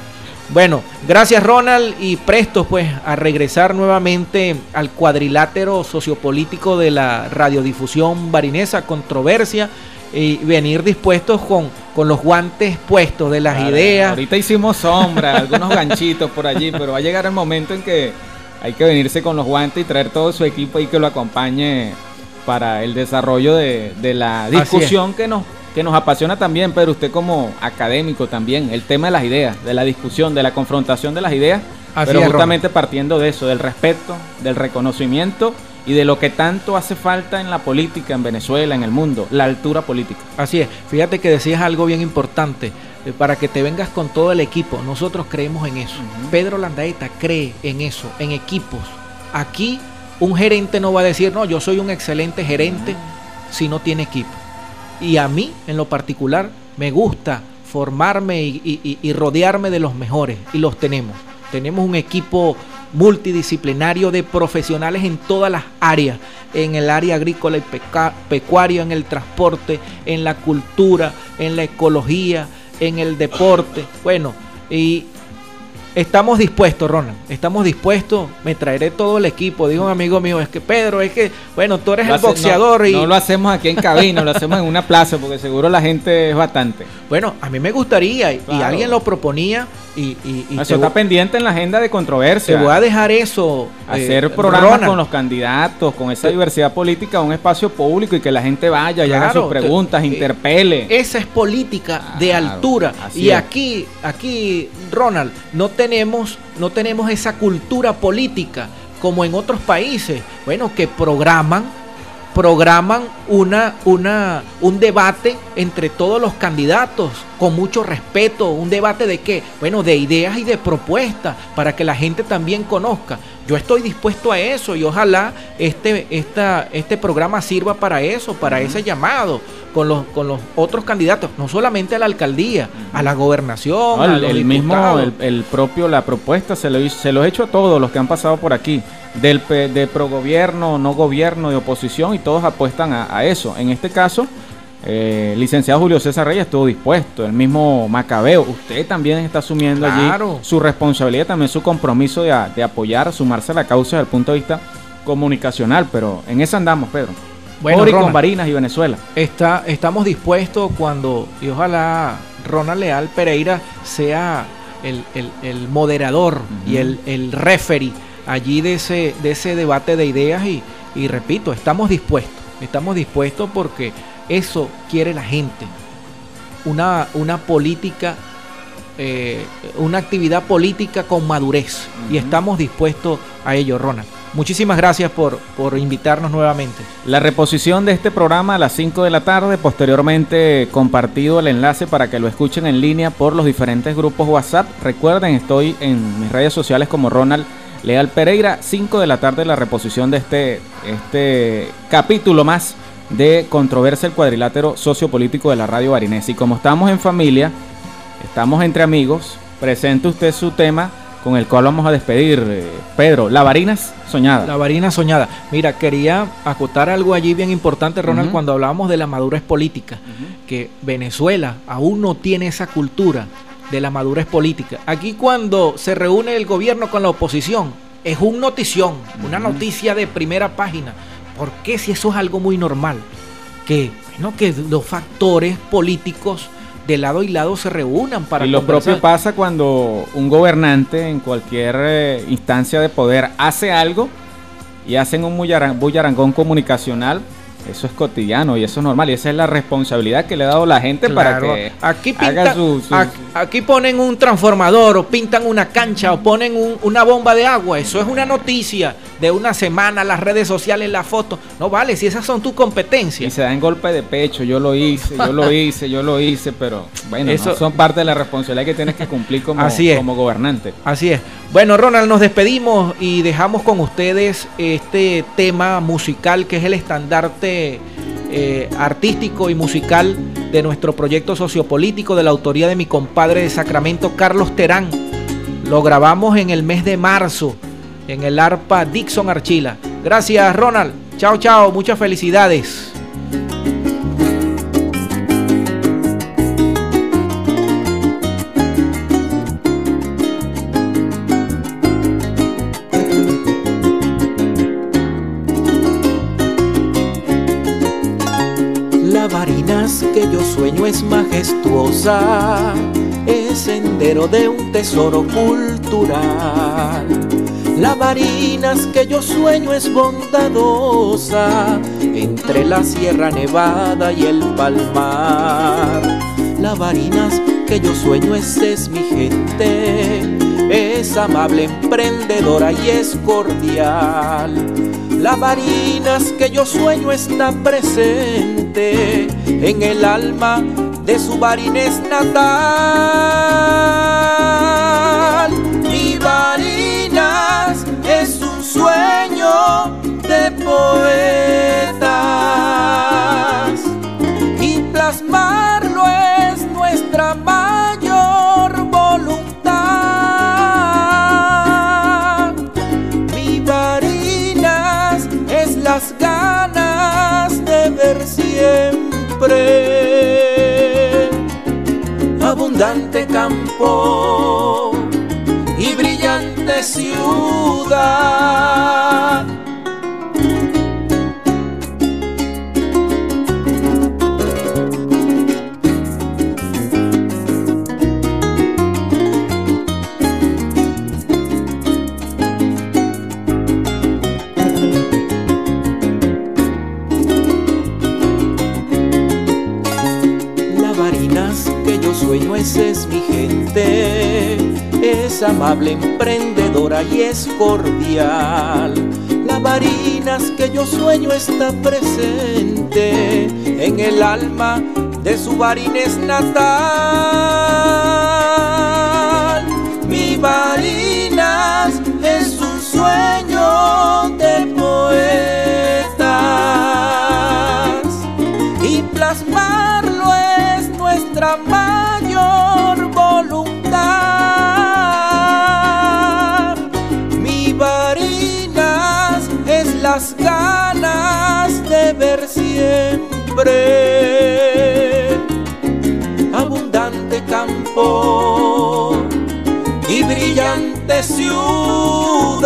Bueno, gracias Ronald y prestos pues a regresar nuevamente al cuadrilátero sociopolítico de la radiodifusión barinesa, controversia y venir dispuestos con, con los guantes puestos de las ideas. Ahorita hicimos sombra, algunos ganchitos por allí, pero va a llegar el momento en que hay que venirse con los guantes y traer todo su equipo y que lo acompañe para el desarrollo de, la discusión que nos, que nos apasiona también, pero usted como académico también, el tema de las ideas, de la discusión, de la confrontación de las ideas, pero justamente partiendo de eso, del respeto, del reconocimiento y de lo que tanto hace falta en la política en Venezuela, en el mundo, la altura política. Así es, fíjate que decías algo bien importante, eh, para que te vengas con todo el equipo, nosotros creemos en eso. Pedro Landaeta cree en eso, en equipos. Aquí un gerente no va a decir, no, yo soy un excelente gerente si no tiene equipo. Y a mí, en lo particular, me gusta formarme y rodearme de los mejores, y los tenemos. Tenemos un equipo multidisciplinario de profesionales en todas las áreas, en el área agrícola y pecuaria, en el transporte, en la cultura, en la ecología, en el deporte. Bueno, y Estamos dispuestos, Ronald. Estamos dispuestos. Me traeré todo el equipo. Dijo un amigo mío, es que Pedro, es que, bueno, tú eres el boxeador no, y... No lo hacemos aquí en cabina, lo hacemos en una plaza, porque seguro la gente es bastante. Bueno, a mí me gustaría, y alguien lo proponía, y, eso está pendiente en la agenda de controversia. Te voy a dejar eso. Hacer eh, programas con los candidatos, con esa diversidad política, un espacio público y que la gente vaya y haga sus preguntas, eh, interpele. Esa es política de altura. Y aquí, aquí, Ronald, no tenemos, no tenemos esa cultura política como en otros países, bueno, que programan programan una, una, un debate entre todos los candidatos con mucho respeto, un debate de qué? Bueno, de ideas y de propuestas para que la gente también conozca. Yo estoy dispuesto a eso y ojalá este, esta, este programa sirva para eso, para ese llamado con los, con los otros candidatos, no solamente a la alcaldía, a la gobernación. el, mismo, el, propio, la propuesta se lo, se lo he hecho a todos los que han pasado por aquí, del de pro gobierno, no gobierno, de oposición, y todos apuestan a, eso. En este caso, eh, licenciado Julio César Reyes estuvo dispuesto, el mismo Macabeo, usted también está asumiendo Claro. allí su responsabilidad, también su compromiso de, apoyar, sumarse a la causa desde el punto de vista comunicacional, pero en eso andamos, Pedro. Bueno, Ori con. Barinas y Venezuela. Está, estamos dispuestos cuando, y ojalá Ronald Leal Pereira sea el, el- el moderador y el, el referee allí de ese, de ese debate de ideas y, y repito, estamos dispuestos, estamos dispuestos porque eso quiere la gente, una, una política, eh, una actividad política con madurez y estamos dispuestos a ello, Ronald. Muchísimas gracias por, por invitarnos nuevamente. La reposición de este programa a las 5 de la tarde, posteriormente compartido el enlace para que lo escuchen en línea por los diferentes grupos WhatsApp. Recuerden, estoy en mis redes sociales como Ronald Leal Pereira, 5 de la tarde la reposición de este, este capítulo más de Controversia el cuadrilátero sociopolítico de la radio Barinés. Y como estamos en familia, estamos entre amigos, presente usted su tema con el cual vamos a despedir. eh, Pedro, la Barinas soñada. La varina soñada. Mira, quería acotar algo allí bien importante, Ronald, cuando hablábamos de la madurez política, que Venezuela aún no tiene esa cultura de la madurez política. Aquí cuando se reúne el gobierno con la oposición, es un notición, una noticia de primera página. ¿Por qué si eso es algo muy normal? Que, bueno, que los factores políticos de lado y lado se reúnan para y lo conversar. propio pasa cuando un gobernante en cualquier eh, instancia de poder hace algo y hacen un bullaran- bullarangón comunicacional. Eso es cotidiano y eso es normal. Y esa es la responsabilidad que le ha dado la gente para que aquí haga su- aquí ponen un transformador o pintan una cancha o ponen un- una bomba de agua. Eso es una noticia de una semana, las redes sociales, la foto. No vale, si esas son tus y competencias. se dan golpe de pecho. Yo lo hice, yo lo hice, yo lo hice, pero bueno, Eso- no, son parte de la responsabilidad que tienes que cumplir como, Así es. como gobernante. Así es. Bueno, Ronald, nos despedimos y dejamos con ustedes este tema musical que es el estandarte eh, artístico y musical de nuestro proyecto sociopolítico de la autoría de mi compadre de Sacramento, Carlos Terán. Lo grabamos en el mes de marzo en el ARPA Dixon Archila. Gracias, Ronald. Chao, chao. Muchas felicidades. La varinas que yo sueño es majestuosa, es sendero de un tesoro cultural. La varinas que yo sueño es bondadosa, entre la Sierra Nevada y el Palmar. La varinas que yo sueño es, es mi gente, es amable, emprendedora y es cordial. La Barinas que yo sueño está presente en el alma de su Barines natal. Mi Barinas es un sueño de poetas y brillante ciudad. Es mi gente. Es amable, emprendedora y es cordial. La Barinas que yo sueño está presente en el alma de su Barines natal. Mi Barinas es un sueño de poetas abundante campo y brillante ciudad.